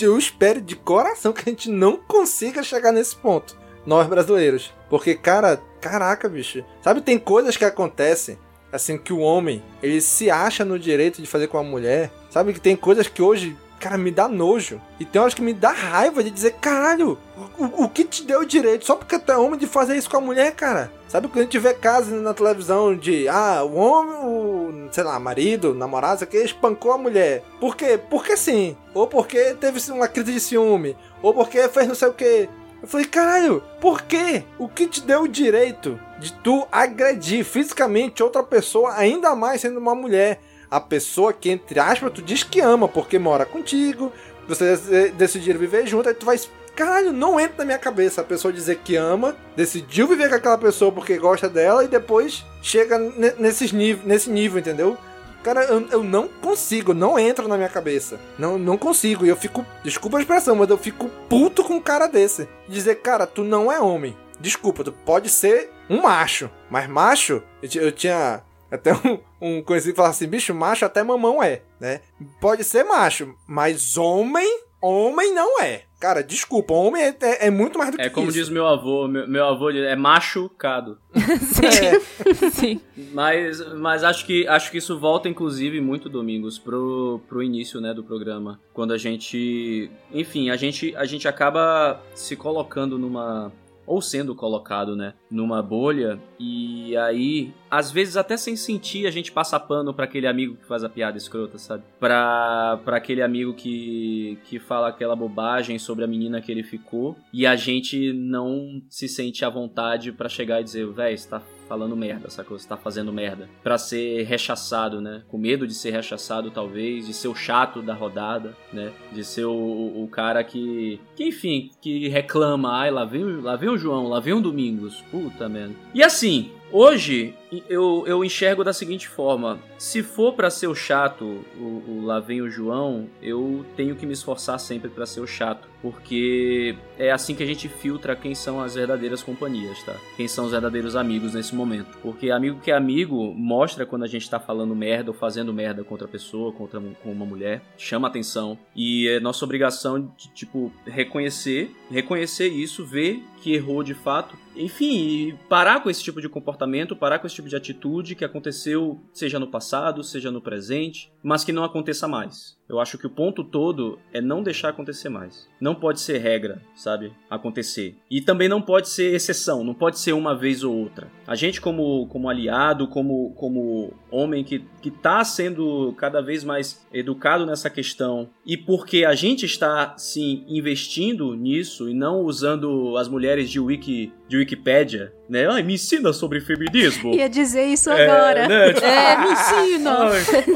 Eu espero de coração que a gente não consiga chegar nesse ponto. Nós brasileiros. Porque, cara, caraca, bicho. Sabe, tem coisas que acontecem. Assim, que o homem, ele se acha no direito de fazer com a mulher. Sabe que tem coisas que hoje cara, me dá nojo. E tem horas que me dá raiva de dizer, caralho, o, o que te deu o direito? Só porque tu é homem de fazer isso com a mulher, cara. Sabe quando a gente vê casos na televisão de, ah, o homem, o, sei lá, marido, namorado, que espancou a mulher. Por quê? Porque sim. Ou porque teve uma crise de ciúme. Ou porque fez não sei o que. Eu falei, caralho, por quê? O que te deu o direito de tu agredir fisicamente outra pessoa, ainda mais sendo uma mulher? a pessoa que, entre aspas, tu diz que ama, porque mora contigo, vocês decidiram viver junto, aí tu vai. Caralho, não entra na minha cabeça a pessoa dizer que ama, decidiu viver com aquela pessoa porque gosta dela e depois chega nesses nesse nível, entendeu? Cara, eu, eu não consigo, não entra na minha cabeça. Não, não consigo. E eu fico, desculpa a expressão, mas eu fico puto com um cara desse. Dizer, cara, tu não é homem. Desculpa, tu pode ser um macho. Mas macho, eu, eu tinha até um, um conhecido que fala assim, bicho, macho até mamão é, né? Pode ser macho, mas homem, homem não é. Cara, desculpa, homem é, é, é muito mais do é que isso. É como diz meu avô, meu, meu avô é machucado. Sim. É. Sim. Mas, mas acho, que, acho que isso volta, inclusive, muito, Domingos, pro, pro início, né, do programa. Quando a gente... Enfim, a gente, a gente acaba se colocando numa ou sendo colocado, né, numa bolha, e aí às vezes até sem sentir, a gente passa pano para aquele amigo que faz a piada escrota, sabe? Pra, pra aquele amigo que, que fala aquela bobagem sobre a menina que ele ficou e a gente não se sente à vontade para chegar e dizer, véi, você tá falando merda, sacou? Você tá fazendo merda. Pra ser rechaçado, né? Com medo de ser rechaçado, talvez, de ser o chato da rodada, né? De ser o, o cara que, que, enfim, que reclama, ai, lá vem, lá vem o João, lá vem o Domingos, puta merda. E assim, Hoje eu, eu enxergo da seguinte forma: se for para ser o chato, o, o lá vem o João, eu tenho que me esforçar sempre para ser o chato, porque é assim que a gente filtra quem são as verdadeiras companhias, tá? Quem são os verdadeiros amigos nesse momento. Porque amigo que é amigo mostra quando a gente tá falando merda ou fazendo merda contra a pessoa, contra com uma mulher, chama atenção. E é nossa obrigação de tipo reconhecer, reconhecer isso, ver que errou de fato. Enfim, parar com esse tipo de comportamento, parar com esse tipo de atitude que aconteceu, seja no passado, seja no presente, mas que não aconteça mais. Eu acho que o ponto todo é não deixar acontecer mais. Não pode ser regra, sabe? Acontecer. E também não pode ser exceção, não pode ser uma vez ou outra. A gente, como, como aliado, como, como homem que, que tá sendo cada vez mais educado nessa questão, e porque a gente está, sim, investindo nisso e não usando as mulheres de, wiki, de Wikipédia, né? Ai, me ensina sobre feminismo. Ia dizer isso é, agora. Né? Tipo, é, me ensina.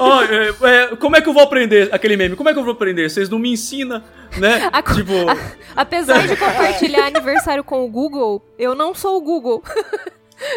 Ai, ai, é, como é que eu vou aprender? Aquele meme, como é que eu vou aprender? Vocês não me ensinam, né? A, tipo... A, apesar de compartilhar aniversário com o Google, eu não sou o Google.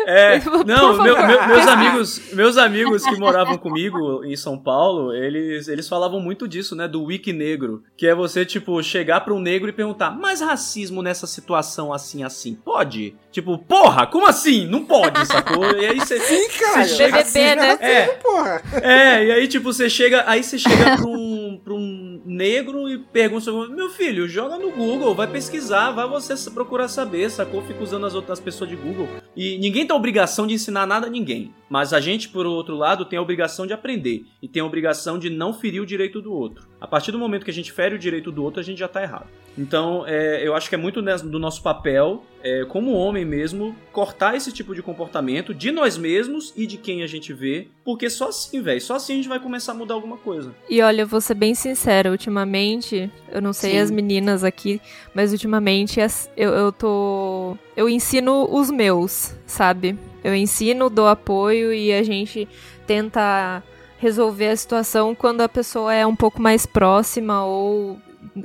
É, não, meu, meu, meus amigos, meus amigos que moravam comigo em São Paulo, eles, eles falavam muito disso, né, do wiki negro, que é você tipo chegar para um negro e perguntar: "Mas racismo nessa situação assim assim pode?" Tipo, porra, como assim? Não pode, sacou? E aí você Sim, cara. Você chega, BBB, né? É, porra. É, e aí tipo você chega, aí você chega para um, pra um negro e pergunta: "Meu filho, joga no Google, vai pesquisar, vai você procurar saber", sacou? Fica usando as outras pessoas de Google. E ninguém tem obrigação de ensinar nada a ninguém. Mas a gente, por outro lado, tem a obrigação de aprender. E tem a obrigação de não ferir o direito do outro. A partir do momento que a gente fere o direito do outro, a gente já tá errado. Então, é, eu acho que é muito do nosso papel, é, como homem mesmo, cortar esse tipo de comportamento de nós mesmos e de quem a gente vê. Porque só assim, velho, só assim a gente vai começar a mudar alguma coisa. E olha, eu vou ser bem sincera, ultimamente, eu não sei Sim. as meninas aqui, mas ultimamente eu, eu tô. Eu ensino os meus, sabe? Eu ensino, dou apoio e a gente tenta resolver a situação quando a pessoa é um pouco mais próxima ou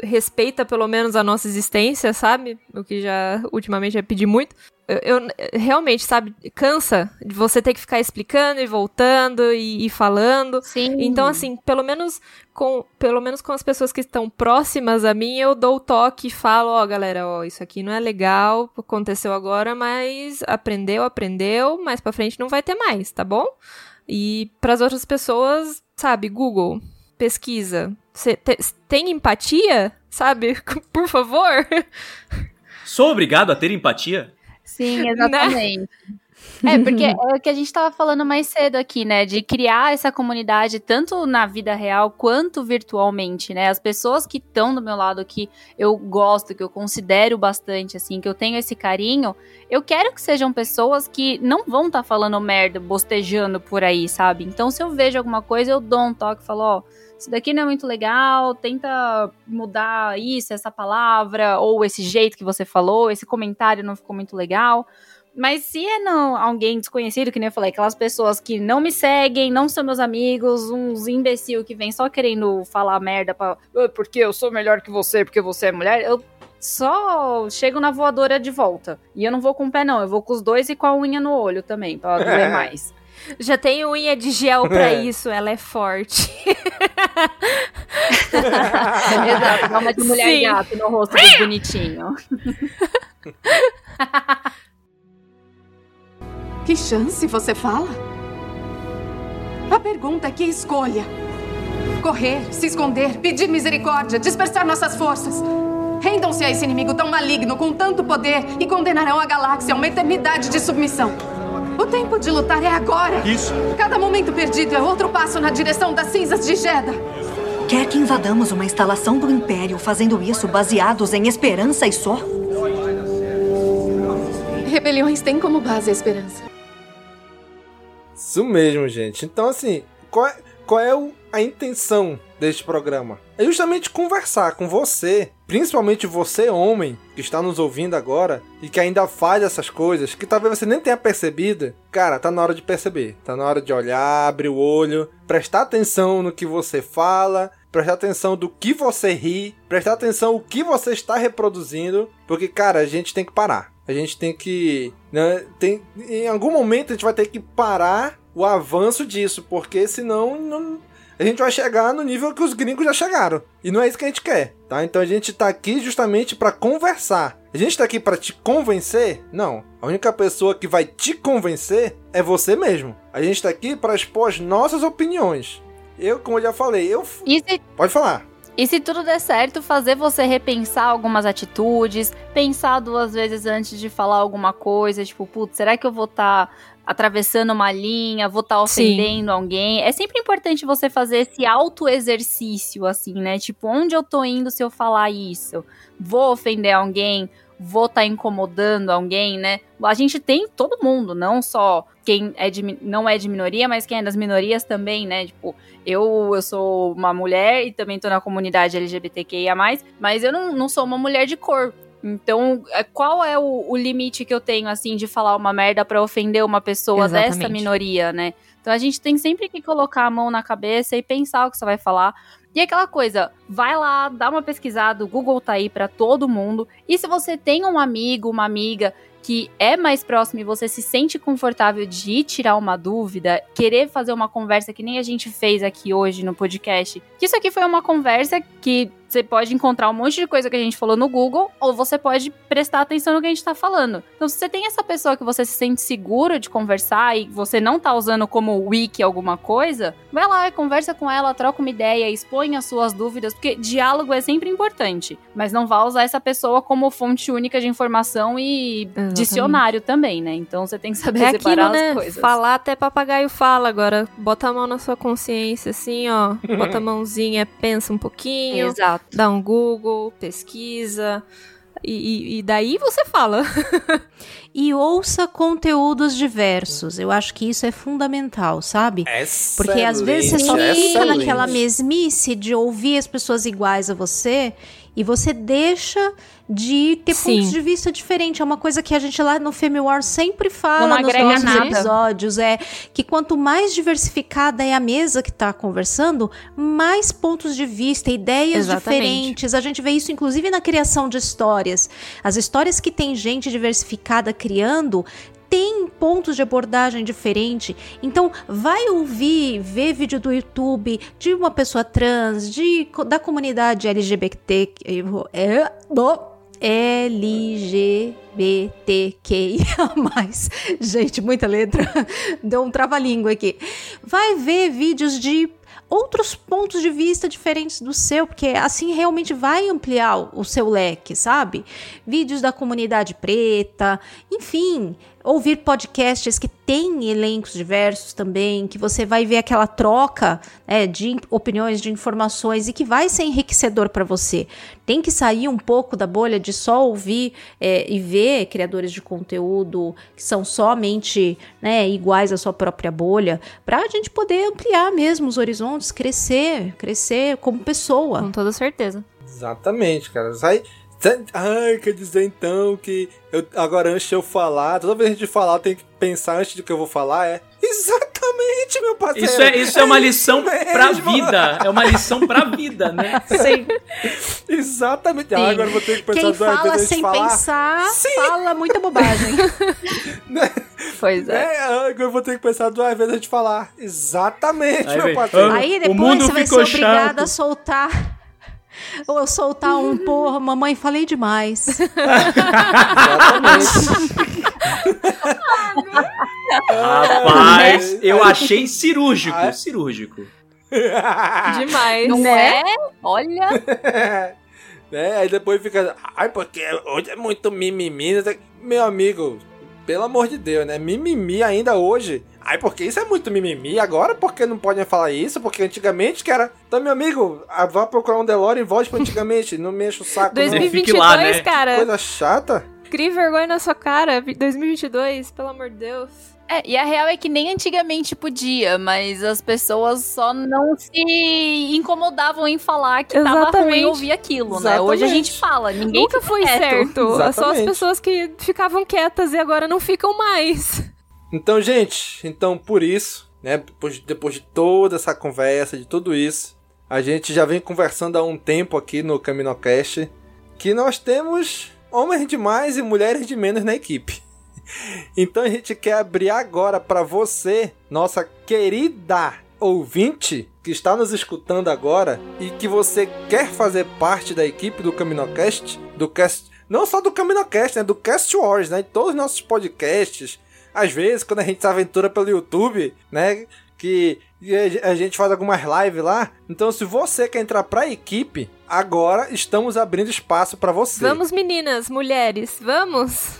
respeita pelo menos a nossa existência, sabe? O que já ultimamente é pedir muito. Eu, eu, realmente, sabe, cansa de você ter que ficar explicando e voltando e, e, falando. Sim. Então, assim, pelo menos com pelo menos com as pessoas que estão próximas a mim, eu dou o toque e falo, ó, oh, galera, ó, isso aqui não é legal, aconteceu agora, mas aprendeu, aprendeu, mais para frente não vai ter mais, tá bom? E para as outras pessoas, sabe, Google, pesquisa. Cê te, tem empatia? Sabe? Por favor. Sou obrigado a ter empatia? Sim, né? exatamente. Né? É, porque é o que a gente estava falando mais cedo aqui, né? De criar essa comunidade tanto na vida real quanto virtualmente, né? As pessoas que estão do meu lado, que eu gosto, que eu considero bastante, assim, que eu tenho esse carinho, eu quero que sejam pessoas que não vão estar tá falando merda, bostejando por aí, sabe? Então, se eu vejo alguma coisa, eu dou um toque e falo, ó. Oh, isso daqui não é muito legal, tenta mudar isso, essa palavra, ou esse jeito que você falou, esse comentário não ficou muito legal. Mas se é não, alguém desconhecido, que nem eu falei, aquelas pessoas que não me seguem, não são meus amigos, uns imbecil que vem só querendo falar merda pra, porque eu sou melhor que você, porque você é mulher, eu só chego na voadora de volta. E eu não vou com o pé, não. Eu vou com os dois e com a unha no olho também, pra doer mais. Já tem unha de gel pra é. isso, ela é forte. Exato, uma de mulher Sim. gato no rosto bonitinho. Que chance você fala? A pergunta é que escolha. Correr, se esconder, pedir misericórdia, dispersar nossas forças. Rendam-se a esse inimigo tão maligno, com tanto poder, e condenarão a galáxia a uma eternidade de submissão. O tempo de lutar é agora. Isso. Cada momento perdido é outro passo na direção das cinzas de Jeddah. Quer que invadamos uma instalação do Império fazendo isso baseados em esperança e só? Rebeliões têm como base a esperança. Isso mesmo, gente. Então, assim, qual é, qual é o, a intenção deste programa? É justamente conversar com você, principalmente você, homem, que está nos ouvindo agora e que ainda faz essas coisas que talvez você nem tenha percebido. Cara, tá na hora de perceber. Tá na hora de olhar, abrir o olho, prestar atenção no que você fala, prestar atenção do que você ri, prestar atenção o que você está reproduzindo, porque cara, a gente tem que parar. A gente tem que, né, tem em algum momento a gente vai ter que parar o avanço disso, porque senão não, a gente vai chegar no nível que os gringos já chegaram. E não é isso que a gente quer, tá? Então a gente tá aqui justamente para conversar. A gente tá aqui para te convencer? Não. A única pessoa que vai te convencer é você mesmo. A gente tá aqui para expor as nossas opiniões. Eu, como eu já falei, eu. Se... Pode falar. E se tudo der certo, fazer você repensar algumas atitudes, pensar duas vezes antes de falar alguma coisa, tipo, putz, será que eu vou estar tá atravessando uma linha, vou estar tá ofendendo Sim. alguém? É sempre importante você fazer esse auto-exercício, assim, né? Tipo, onde eu tô indo se eu falar isso? Vou ofender alguém? Vou estar tá incomodando alguém, né? A gente tem todo mundo, não só quem é de, não é de minoria, mas quem é das minorias também, né? Tipo, eu, eu sou uma mulher e também tô na comunidade LGBTQIA+, mas eu não, não sou uma mulher de cor. Então, é, qual é o, o limite que eu tenho, assim, de falar uma merda para ofender uma pessoa Exatamente. dessa minoria, né? Então a gente tem sempre que colocar a mão na cabeça e pensar o que você vai falar. E aquela coisa, vai lá, dá uma pesquisada, o Google tá aí para todo mundo. E se você tem um amigo, uma amiga que é mais próximo e você se sente confortável de tirar uma dúvida, querer fazer uma conversa que nem a gente fez aqui hoje no podcast. Que isso aqui foi uma conversa que você pode encontrar um monte de coisa que a gente falou no Google, ou você pode prestar atenção no que a gente tá falando. Então, se você tem essa pessoa que você se sente seguro de conversar e você não tá usando como wiki alguma coisa, vai lá e conversa com ela, troca uma ideia, expõe as suas dúvidas, porque diálogo é sempre importante. Mas não vá usar essa pessoa como fonte única de informação e Exatamente. dicionário também, né? Então você tem que saber é separar aquilo, as né? coisas. Falar até papagaio fala agora. Bota a mão na sua consciência, assim, ó. Bota a mãozinha, pensa um pouquinho. Exato. Dá um Google, pesquisa. E, e, daí você fala. e ouça conteúdos diversos. Eu acho que isso é fundamental, sabe? Excelente, Porque às vezes você só fica naquela mesmice de ouvir as pessoas iguais a você e você deixa de ter Sim. pontos de vista diferentes. É uma coisa que a gente lá no Femi War sempre fala Não nos nossos nada. episódios. É que quanto mais diversificada é a mesa que está conversando, mais pontos de vista, ideias Exatamente. diferentes. A gente vê isso, inclusive, na criação de histórias. As histórias que tem gente diversificada criando tem pontos de abordagem diferente. Então, vai ouvir, ver vídeo do YouTube de uma pessoa trans, de, da comunidade LGBT. É, LGBTQIA+. Gente, muita letra. Deu um trava-língua aqui. Vai ver vídeos de outros pontos de vista diferentes do seu, porque assim realmente vai ampliar o seu leque, sabe? Vídeos da comunidade preta, enfim, ouvir podcasts que têm elencos diversos também, que você vai ver aquela troca né, de opiniões, de informações e que vai ser enriquecedor para você. Tem que sair um pouco da bolha de só ouvir é, e ver criadores de conteúdo que são somente né, iguais à sua própria bolha, para a gente poder ampliar mesmo os horizontes, crescer, crescer como pessoa. Com toda certeza. Exatamente, cara. Sai, Ai, quer dizer então que eu, agora antes de eu falar, toda vez que a gente falar, tem que pensar antes do que eu vou falar, é. Exatamente, meu parceiro. Isso é, isso é, é uma lição mesmo. pra vida. É uma lição pra vida, né? Sim. Exatamente. Ah, agora eu vou ter que pensar Quem fala sem falar. pensar, Sim. fala muita bobagem. pois é. é. Agora eu vou ter que pensar duas vezes antes de falar. Exatamente, Aí, meu parceiro. Aí depois você vai ser obrigado chato. a soltar ou eu soltar um, porra, mamãe, falei demais. Rapaz, eu achei cirúrgico, ah, cirúrgico. Demais, Não né? É? Olha. né? Aí depois fica, ai, porque hoje é muito mimimi. Meu amigo, pelo amor de Deus, né? Mimimi ainda hoje. Ai, porque isso é muito mimimi. Agora, porque não podem falar isso? Porque antigamente que era. Então, meu amigo, ah, vá procurar um DeLorean e volte pra antigamente. não me enche o saco. 2022, lá, né? cara. Coisa chata. Crie vergonha na sua cara, 2022, pelo amor de Deus. É, e a real é que nem antigamente podia, mas as pessoas só não se incomodavam em falar que Exatamente. tava ruim ouvir aquilo, Exatamente. né? Hoje a gente fala, ninguém Nunca foi quieto. certo. Exatamente. Só as pessoas que ficavam quietas e agora não ficam mais. Então, gente, então por isso, né, depois, depois de toda essa conversa, de tudo isso, a gente já vem conversando há um tempo aqui no CaminoCast que nós temos homens de mais e mulheres de menos na equipe. Então a gente quer abrir agora para você, nossa querida ouvinte que está nos escutando agora e que você quer fazer parte da equipe do CaminoCast, do cast, não só do CaminoCast, né, do Cast Wars, né, todos os nossos podcasts. Às vezes, quando a gente se aventura pelo YouTube, né, que a gente faz algumas lives lá. Então, se você quer entrar para a equipe, agora estamos abrindo espaço para você. Vamos, meninas, mulheres, vamos.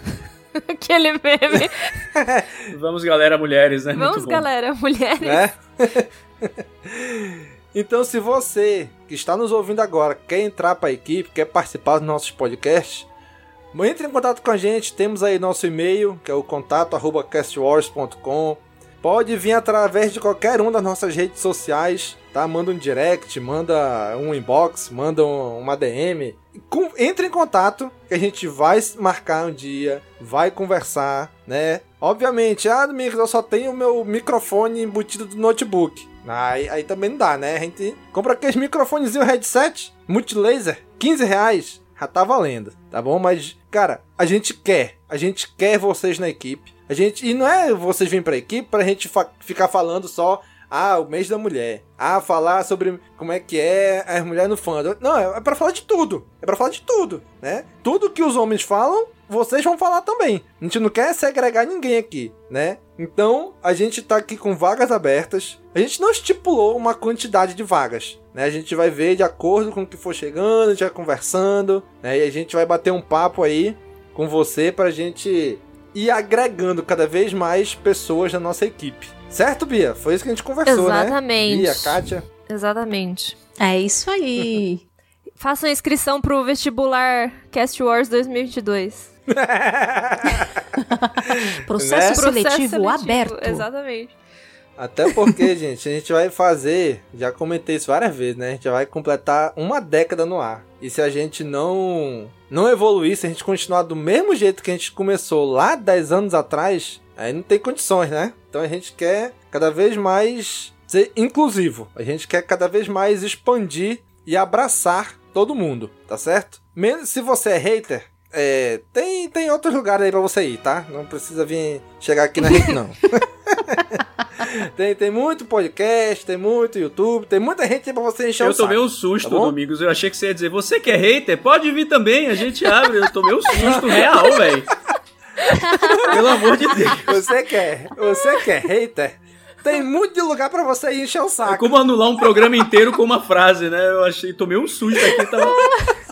Aquele meme. Vamos, galera, mulheres, né? Vamos, galera, mulheres. Né? então, se você que está nos ouvindo agora quer entrar para a equipe, quer participar dos nossos podcasts, entre em contato com a gente. Temos aí nosso e-mail, que é o contato@castwars.com. Pode vir através de qualquer uma das nossas redes sociais, tá? Manda um direct, manda um inbox, manda uma DM, com, entre em contato que a gente vai marcar um dia, vai conversar, né? Obviamente, ah, Domingos, eu só tenho o meu microfone embutido do notebook. Aí, aí também não dá, né? A gente compra aqueles microfonezinho headset, multilaser, 15 reais. Já tá valendo, tá bom? Mas, cara, a gente quer. A gente quer vocês na equipe. A gente. E não é vocês virem pra equipe pra gente fa ficar falando só ah, o mês da mulher. Ah, falar sobre como é que é as mulheres no fandom. Não, é, é para falar de tudo. É para falar de tudo, né? Tudo que os homens falam, vocês vão falar também. A gente não quer segregar ninguém aqui, né? Então, a gente tá aqui com vagas abertas. A gente não estipulou uma quantidade de vagas, né? A gente vai ver de acordo com o que for chegando, a gente vai conversando, né? E a gente vai bater um papo aí com você pra gente ir agregando cada vez mais pessoas na nossa equipe. Certo, Bia? Foi isso que a gente conversou, Exatamente. né? Bia, Kátia. Exatamente. É isso aí. Façam inscrição pro vestibular Cast Wars 2022. Processo, né? seletivo Processo seletivo aberto. Exatamente. Até porque, gente, a gente vai fazer, já comentei isso várias vezes, né? A gente vai completar uma década no ar. E se a gente não não evoluir, se a gente continuar do mesmo jeito que a gente começou lá 10 anos atrás, aí não tem condições, né? Então a gente quer cada vez mais ser inclusivo. A gente quer cada vez mais expandir e abraçar todo mundo, tá certo? Menos se você é hater, é, tem, tem outros lugares aí pra você ir, tá? Não precisa vir chegar aqui na gente, não. tem, tem muito podcast, tem muito YouTube, tem muita gente pra você encher eu o saco. Eu tomei um susto, tá Domingos. Eu achei que você ia dizer, você que é hater, pode vir também, a gente abre. Eu tomei um susto real, velho. Pelo amor de Deus. Você quer, você quer hater? Tem muito lugar para você encher o saco. É como anular um programa inteiro com uma frase, né? Eu achei, tomei um susto aqui, tava.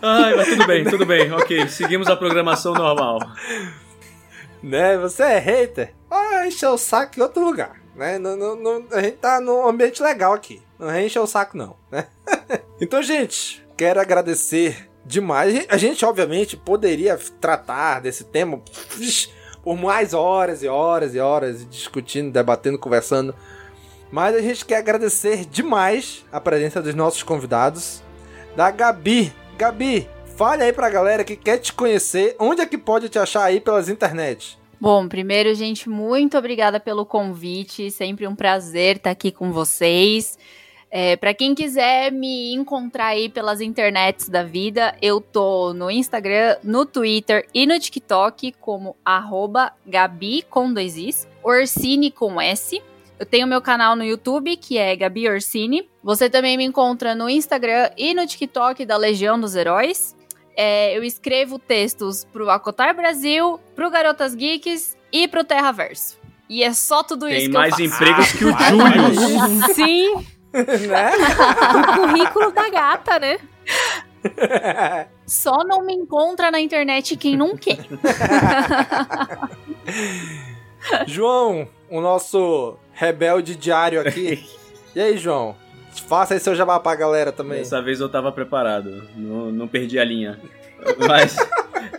Ai, mas tudo bem, tudo bem, ok. Seguimos a programação normal. Né? Você é hater? Ah, encher o saco em outro lugar. Né? Não, não, não, a gente tá num ambiente legal aqui. Não encher o saco, não. Né? então, gente, quero agradecer demais. A gente, obviamente, poderia tratar desse tema por mais horas e horas e horas, discutindo, debatendo, conversando. Mas a gente quer agradecer demais a presença dos nossos convidados. Da Gabi. Gabi, fale aí pra galera que quer te conhecer, onde é que pode te achar aí pelas internet? Bom, primeiro, gente, muito obrigada pelo convite. Sempre um prazer estar aqui com vocês. É, para quem quiser me encontrar aí pelas internets da vida, eu tô no Instagram, no Twitter e no TikTok como Gabi com dois Is, Orsini com S. Eu tenho meu canal no YouTube, que é Gabi Orsini. Você também me encontra no Instagram e no TikTok da Legião dos Heróis. É, eu escrevo textos pro Acotar Brasil, pro Garotas Geeks e pro Terraverso. E é só tudo Tem isso que eu faço. Tem mais empregos que o Júlio. Sim. né? o currículo da gata, né? Só não me encontra na internet quem não quer. João, o nosso rebelde diário aqui. E aí, João? Faça aí seu jabá pra galera também. Dessa vez eu tava preparado. Não, não perdi a linha. Mas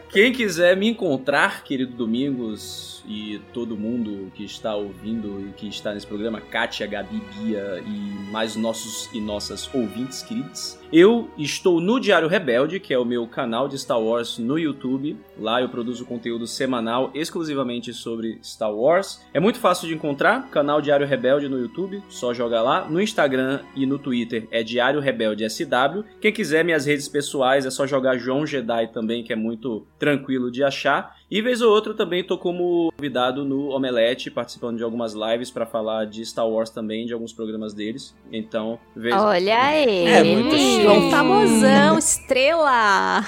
Quem quiser me encontrar, querido Domingos, e todo mundo que está ouvindo e que está nesse programa, Kátia, Gabi, Bia e mais nossos e nossas ouvintes queridos, eu estou no Diário Rebelde, que é o meu canal de Star Wars no YouTube. Lá eu produzo conteúdo semanal exclusivamente sobre Star Wars. É muito fácil de encontrar, canal Diário Rebelde no YouTube, só jogar lá. No Instagram e no Twitter é Diário Rebelde SW. Quem quiser minhas redes pessoais é só jogar João Jedi também, que é muito tranquilo de achar. E vez ou outra também tô como convidado no Omelete, participando de algumas lives para falar de Star Wars também, de alguns programas deles. Então, vez Olha aí! É muito chique. famosão, estrela!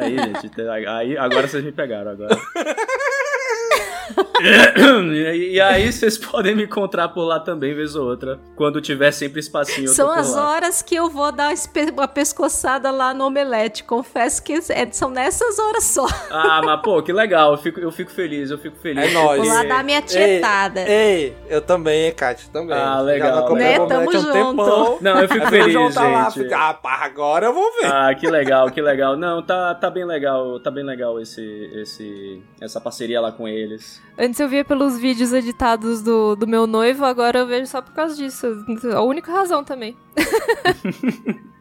Aí, gente, aí, agora vocês me pegaram agora. e, aí vocês podem me encontrar por lá também, vez ou outra. Quando tiver sempre espacinho. São as horas que eu vou dar uma pescoçada lá no omelete. Confesso que é, são nessas horas só. Ah, mas pô, que legal. Eu fico, eu fico feliz, eu fico feliz. É nóis. Vou lá dar minha tietada. Ei, ei eu também, Kátia, também. Ah, legal. Né? Tamo junto. Tempão. Não, eu fico feliz, gente. Lá, fica, ah, pá, agora eu vou ver. Ah, que legal, que legal. Não, tá, tá bem legal, tá bem legal esse, esse, essa parceria lá com eles. Antes eu via pelos vídeos editados do, do meu noivo, agora eu vejo só por causa disso. A única razão também.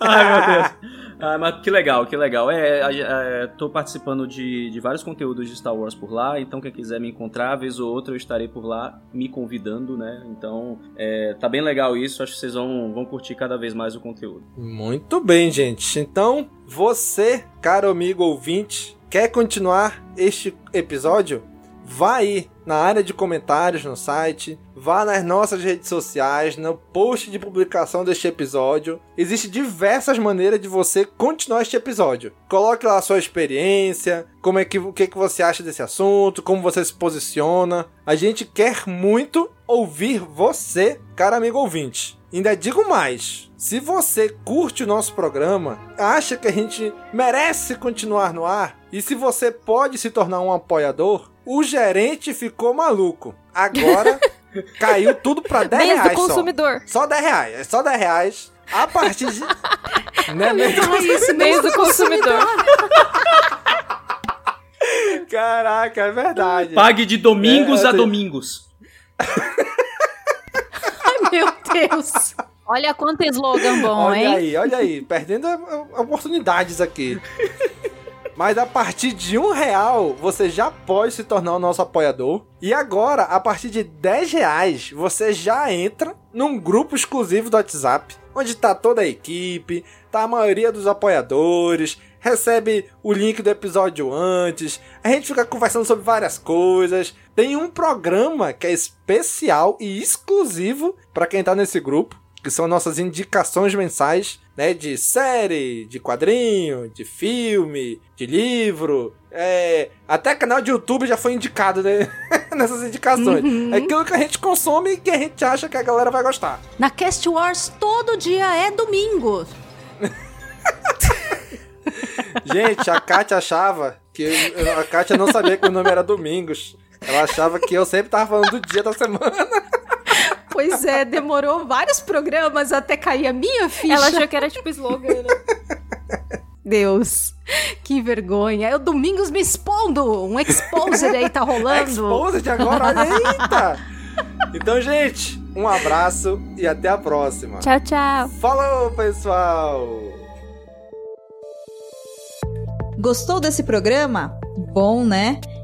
Ai, meu Deus. Ah, mas que legal, que legal. É, é, tô participando de, de vários conteúdos de Star Wars por lá, então quem quiser me encontrar, vez ou outra eu estarei por lá me convidando, né? Então, é, tá bem legal isso, acho que vocês vão, vão curtir cada vez mais o conteúdo. Muito bem, gente. Então, você, caro amigo ouvinte, quer continuar este episódio? Vá aí na área de comentários no site, vá nas nossas redes sociais, no post de publicação deste episódio. Existem diversas maneiras de você continuar este episódio. Coloque lá a sua experiência, como é que o que, que você acha desse assunto, como você se posiciona. A gente quer muito ouvir você, cara amigo ouvinte. Ainda digo mais. Se você curte o nosso programa, acha que a gente merece continuar no ar, e se você pode se tornar um apoiador, o gerente ficou maluco. Agora caiu tudo pra 10 mês reais. do consumidor. Só. só 10 reais. É só 10 reais. A partir de. né, mês do, isso, mês do consumidor. Caraca, é verdade. Pague de domingos é, a domingos. Ai, meu Deus. Olha quanto slogan bom, olha hein? Olha aí, olha aí. Perdendo oportunidades aqui. Mas a partir de um real, você já pode se tornar o nosso apoiador. E agora, a partir de 10 reais, você já entra num grupo exclusivo do WhatsApp, onde tá toda a equipe, tá a maioria dos apoiadores, recebe o link do episódio antes, a gente fica conversando sobre várias coisas. Tem um programa que é especial e exclusivo para quem tá nesse grupo, que são nossas indicações mensais né, de série, de quadrinho, de filme, de livro, é, até canal de YouTube já foi indicado né, nessas indicações. Uhum. É aquilo que a gente consome e que a gente acha que a galera vai gostar. Na Cast Wars todo dia é domingo. gente, a Kátia achava que eu, a Kátia não sabia que o nome era Domingos. Ela achava que eu sempre tava falando do dia da semana. Pois é, demorou vários programas até cair a minha ficha. Ela achou que era tipo slogan, né? Deus, que vergonha. É o Domingos me expondo. Um exposed aí tá rolando. exposed agora, olha, eita. Então, gente, um abraço e até a próxima. Tchau, tchau. Falou, pessoal. Gostou desse programa? Bom, né?